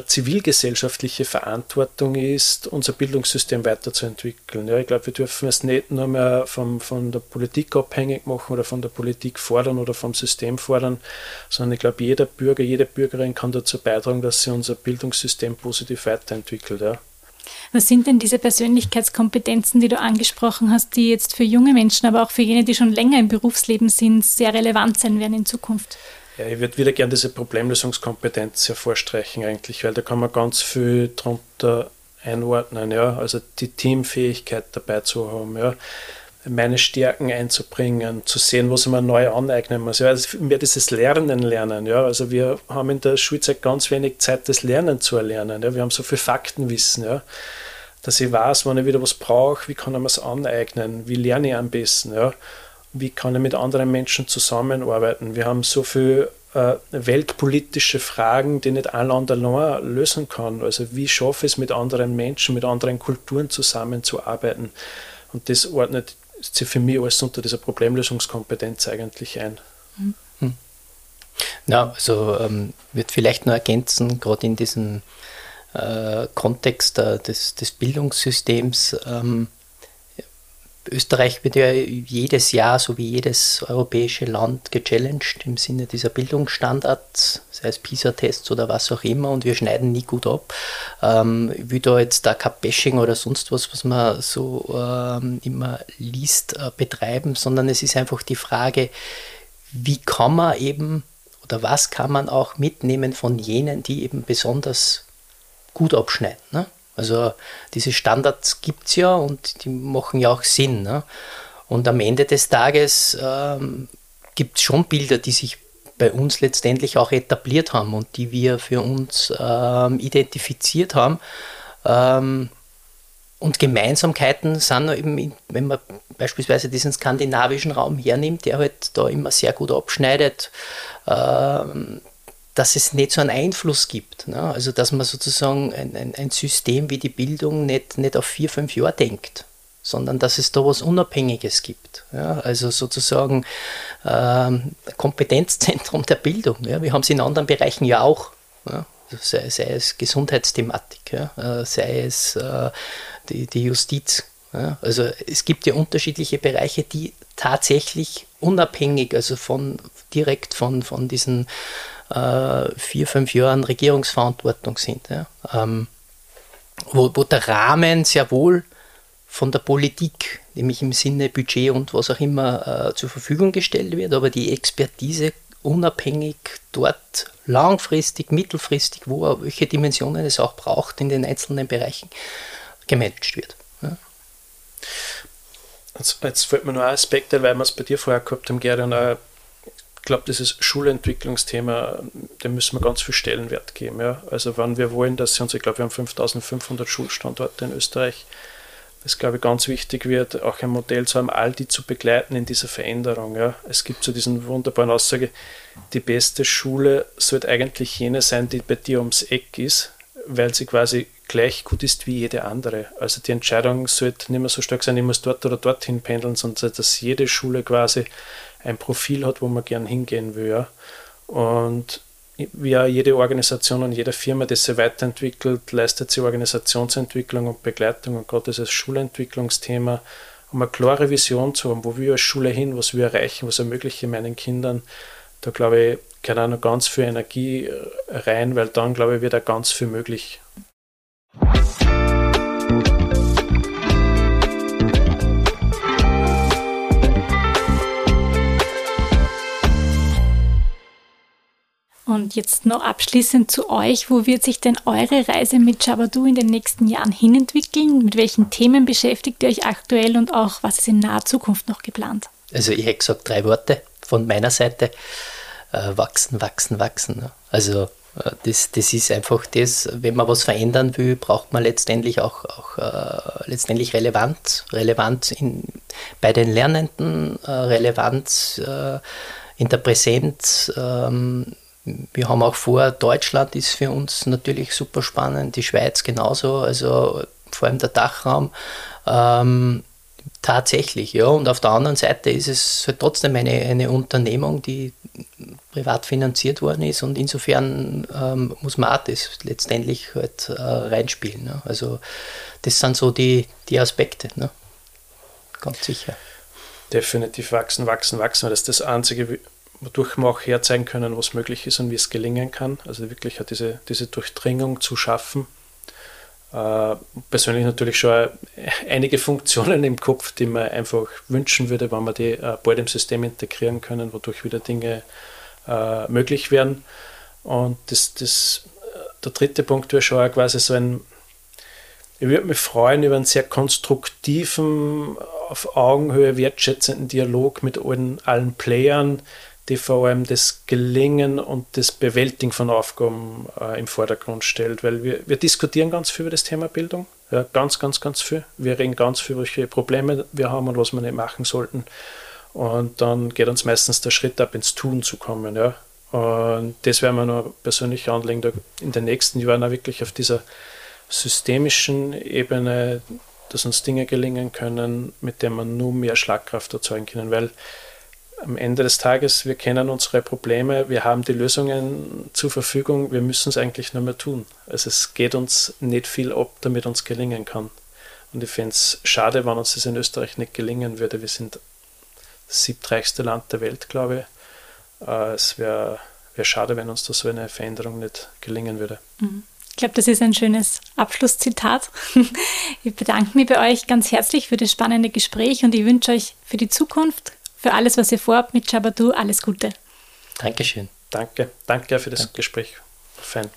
zivilgesellschaftliche Verantwortung ist, unser Bildungssystem weiterzuentwickeln. Ja, ich glaube, wir dürfen es nicht nur mehr vom, von der Politik abhängig machen oder von der Politik fordern oder vom System fordern, sondern ich glaube, jeder Bürger, jede Bürgerin kann dazu beitragen, dass sich unser Bildungssystem positiv weiterentwickelt. Ja. Was sind denn diese Persönlichkeitskompetenzen, die du angesprochen hast, die jetzt für junge Menschen, aber auch für jene, die schon länger im Berufsleben sind, sehr relevant sein werden in Zukunft? Ja, ich würde wieder gerne diese Problemlösungskompetenz hervorstreichen eigentlich, weil da kann man ganz viel drunter einordnen, ja, also die Teamfähigkeit dabei zu haben, ja, meine Stärken einzubringen, zu sehen, was ich mir neu aneignen muss. Ja, also mehr dieses Lernen lernen. Ja, also wir haben in der Schulzeit ganz wenig Zeit, das Lernen zu erlernen. Ja, wir haben so viel Faktenwissen, ja, dass ich weiß, wenn ich wieder was brauche, wie kann ich mir es aneignen, wie lerne ich am besten, ja wie kann ich mit anderen Menschen zusammenarbeiten. Wir haben so viele äh, weltpolitische Fragen, die nicht ein Land allein lösen kann. Also wie schaffe ich es, mit anderen Menschen, mit anderen Kulturen zusammenzuarbeiten. Und das ordnet sich für mich alles unter dieser Problemlösungskompetenz eigentlich ein. Hm. Na, also ähm, wird vielleicht nur ergänzen, gerade in diesem äh, Kontext äh, des, des Bildungssystems, ähm, Österreich wird ja jedes Jahr, so wie jedes europäische Land, gechallenged im Sinne dieser Bildungsstandards, sei es PISA-Tests oder was auch immer, und wir schneiden nie gut ab. Ähm, ich will da jetzt da kein Bashing oder sonst was, was man so ähm, immer liest, äh, betreiben, sondern es ist einfach die Frage, wie kann man eben oder was kann man auch mitnehmen von jenen, die eben besonders gut abschneiden. Ne? Also diese Standards gibt es ja und die machen ja auch Sinn. Ne? Und am Ende des Tages ähm, gibt es schon Bilder, die sich bei uns letztendlich auch etabliert haben und die wir für uns ähm, identifiziert haben. Ähm, und Gemeinsamkeiten sind eben, wenn man beispielsweise diesen skandinavischen Raum hernimmt, der halt da immer sehr gut abschneidet, ähm, dass es nicht so einen Einfluss gibt. Ne? Also dass man sozusagen ein, ein, ein, System wie die Bildung nicht, nicht auf vier, fünf Jahre denkt, sondern dass es da was Unabhängiges gibt. Ja? Also sozusagen ähm, Kompetenzzentrum der Bildung. Ja? Wir haben es in anderen Bereichen ja auch. Ja? Sei, sei, es Gesundheitsthematik, ja? Äh, sei es äh, die, die Justiz. Ja? Also es gibt ja unterschiedliche Bereiche, die tatsächlich unabhängig, also von direkt von, von diesen äh, vier, fünf Jahren Regierungsverantwortung sind. Ja. Ähm, wo, wo der Rahmen sehr wohl von der Politik, nämlich im Sinne Budget und was auch immer, äh, zur Verfügung gestellt wird, aber die Expertise unabhängig dort langfristig, mittelfristig, wo welche Dimensionen es auch braucht in den einzelnen Bereichen, gemanagt wird. Ja. Jetzt, jetzt fällt mir noch ein Aspekt weil wir es bei dir vorher gehabt haben, Gerd, ich glaube, dieses Schulentwicklungsthema, dem müssen wir ganz viel Stellenwert geben. Ja. Also wenn wir wollen, dass sie uns, ich glaube, wir haben 5500 Schulstandorte in Österreich, das glaube ich ganz wichtig wird, auch ein Modell zu haben, all die zu begleiten in dieser Veränderung. Ja. Es gibt so diesen wunderbaren Aussage, die beste Schule sollte eigentlich jene sein, die bei dir ums Eck ist, weil sie quasi gleich gut ist wie jede andere. Also die Entscheidung sollte nicht mehr so stark sein, ich muss dort oder dorthin pendeln, sondern dass jede Schule quasi ein Profil hat, wo man gern hingehen will. Und wie auch jede Organisation und jede Firma, die sich weiterentwickelt, leistet sie Organisationsentwicklung und Begleitung und gerade dieses Schulentwicklungsthema, um eine klare Vision zu haben, wo wir als Schule hin, was wir erreichen, was ermögliche meinen Kindern. Da glaube ich, kann auch noch ganz viel Energie rein, weil dann, glaube ich, wird auch ganz viel möglich. Und jetzt noch abschließend zu euch. Wo wird sich denn eure Reise mit Jabadu in den nächsten Jahren hinentwickeln? Mit welchen Themen beschäftigt ihr euch aktuell und auch was ist in naher Zukunft noch geplant? Also ich hätte gesagt drei Worte von meiner Seite. Äh, wachsen, wachsen, wachsen. Ne? Also äh, das, das ist einfach das, wenn man was verändern will, braucht man letztendlich auch, auch äh, letztendlich Relevanz. Relevanz in, bei den Lernenden, äh, Relevanz äh, in der Präsenz. Ähm, wir haben auch vor, Deutschland ist für uns natürlich super spannend, die Schweiz genauso, also vor allem der Dachraum. Ähm, tatsächlich, ja. Und auf der anderen Seite ist es halt trotzdem eine, eine Unternehmung, die privat finanziert worden ist und insofern ähm, muss man auch das letztendlich halt äh, reinspielen. Ne? Also das sind so die, die Aspekte, ne? ganz sicher. Definitiv wachsen, wachsen, wachsen, weil das ist das Einzige, wodurch wir auch herzeigen können, was möglich ist und wie es gelingen kann. Also wirklich diese, diese Durchdringung zu schaffen. Äh, persönlich natürlich schon einige Funktionen im Kopf, die man einfach wünschen würde, wenn wir die äh, bald im System integrieren können, wodurch wieder Dinge äh, möglich werden. Und das, das, der dritte Punkt wäre schon quasi so ein, ich würde mich freuen über einen sehr konstruktiven, auf Augenhöhe wertschätzenden Dialog mit allen, allen Playern, die vor allem das Gelingen und das Bewältigen von Aufgaben äh, im Vordergrund stellt, weil wir, wir diskutieren ganz viel über das Thema Bildung, ja, ganz, ganz, ganz viel. Wir reden ganz viel, welche Probleme wir haben und was wir nicht machen sollten. Und dann geht uns meistens der Schritt ab, ins Tun zu kommen. Ja. Und das werden wir noch persönlich anlegen, in den nächsten Jahren auch wirklich auf dieser systemischen Ebene, dass uns Dinge gelingen können, mit denen wir nur mehr Schlagkraft erzeugen können, weil am Ende des Tages, wir kennen unsere Probleme, wir haben die Lösungen zur Verfügung, wir müssen es eigentlich nur mehr tun. Also es geht uns nicht viel ab, damit uns gelingen kann. Und ich finde es schade, wenn uns das in Österreich nicht gelingen würde. Wir sind das siebtreichste Land der Welt, glaube ich. Äh, es wäre wär schade, wenn uns da so eine Veränderung nicht gelingen würde. Mhm. Ich glaube, das ist ein schönes Abschlusszitat. [laughs] Ich bedanke mich bei euch ganz herzlich für das spannende Gespräch und ich wünsche euch für die Zukunft für alles, was ihr vorhabt mit Jabadu. Alles Gute. Dankeschön. Danke. Danke für das Danke. Gespräch. Fein.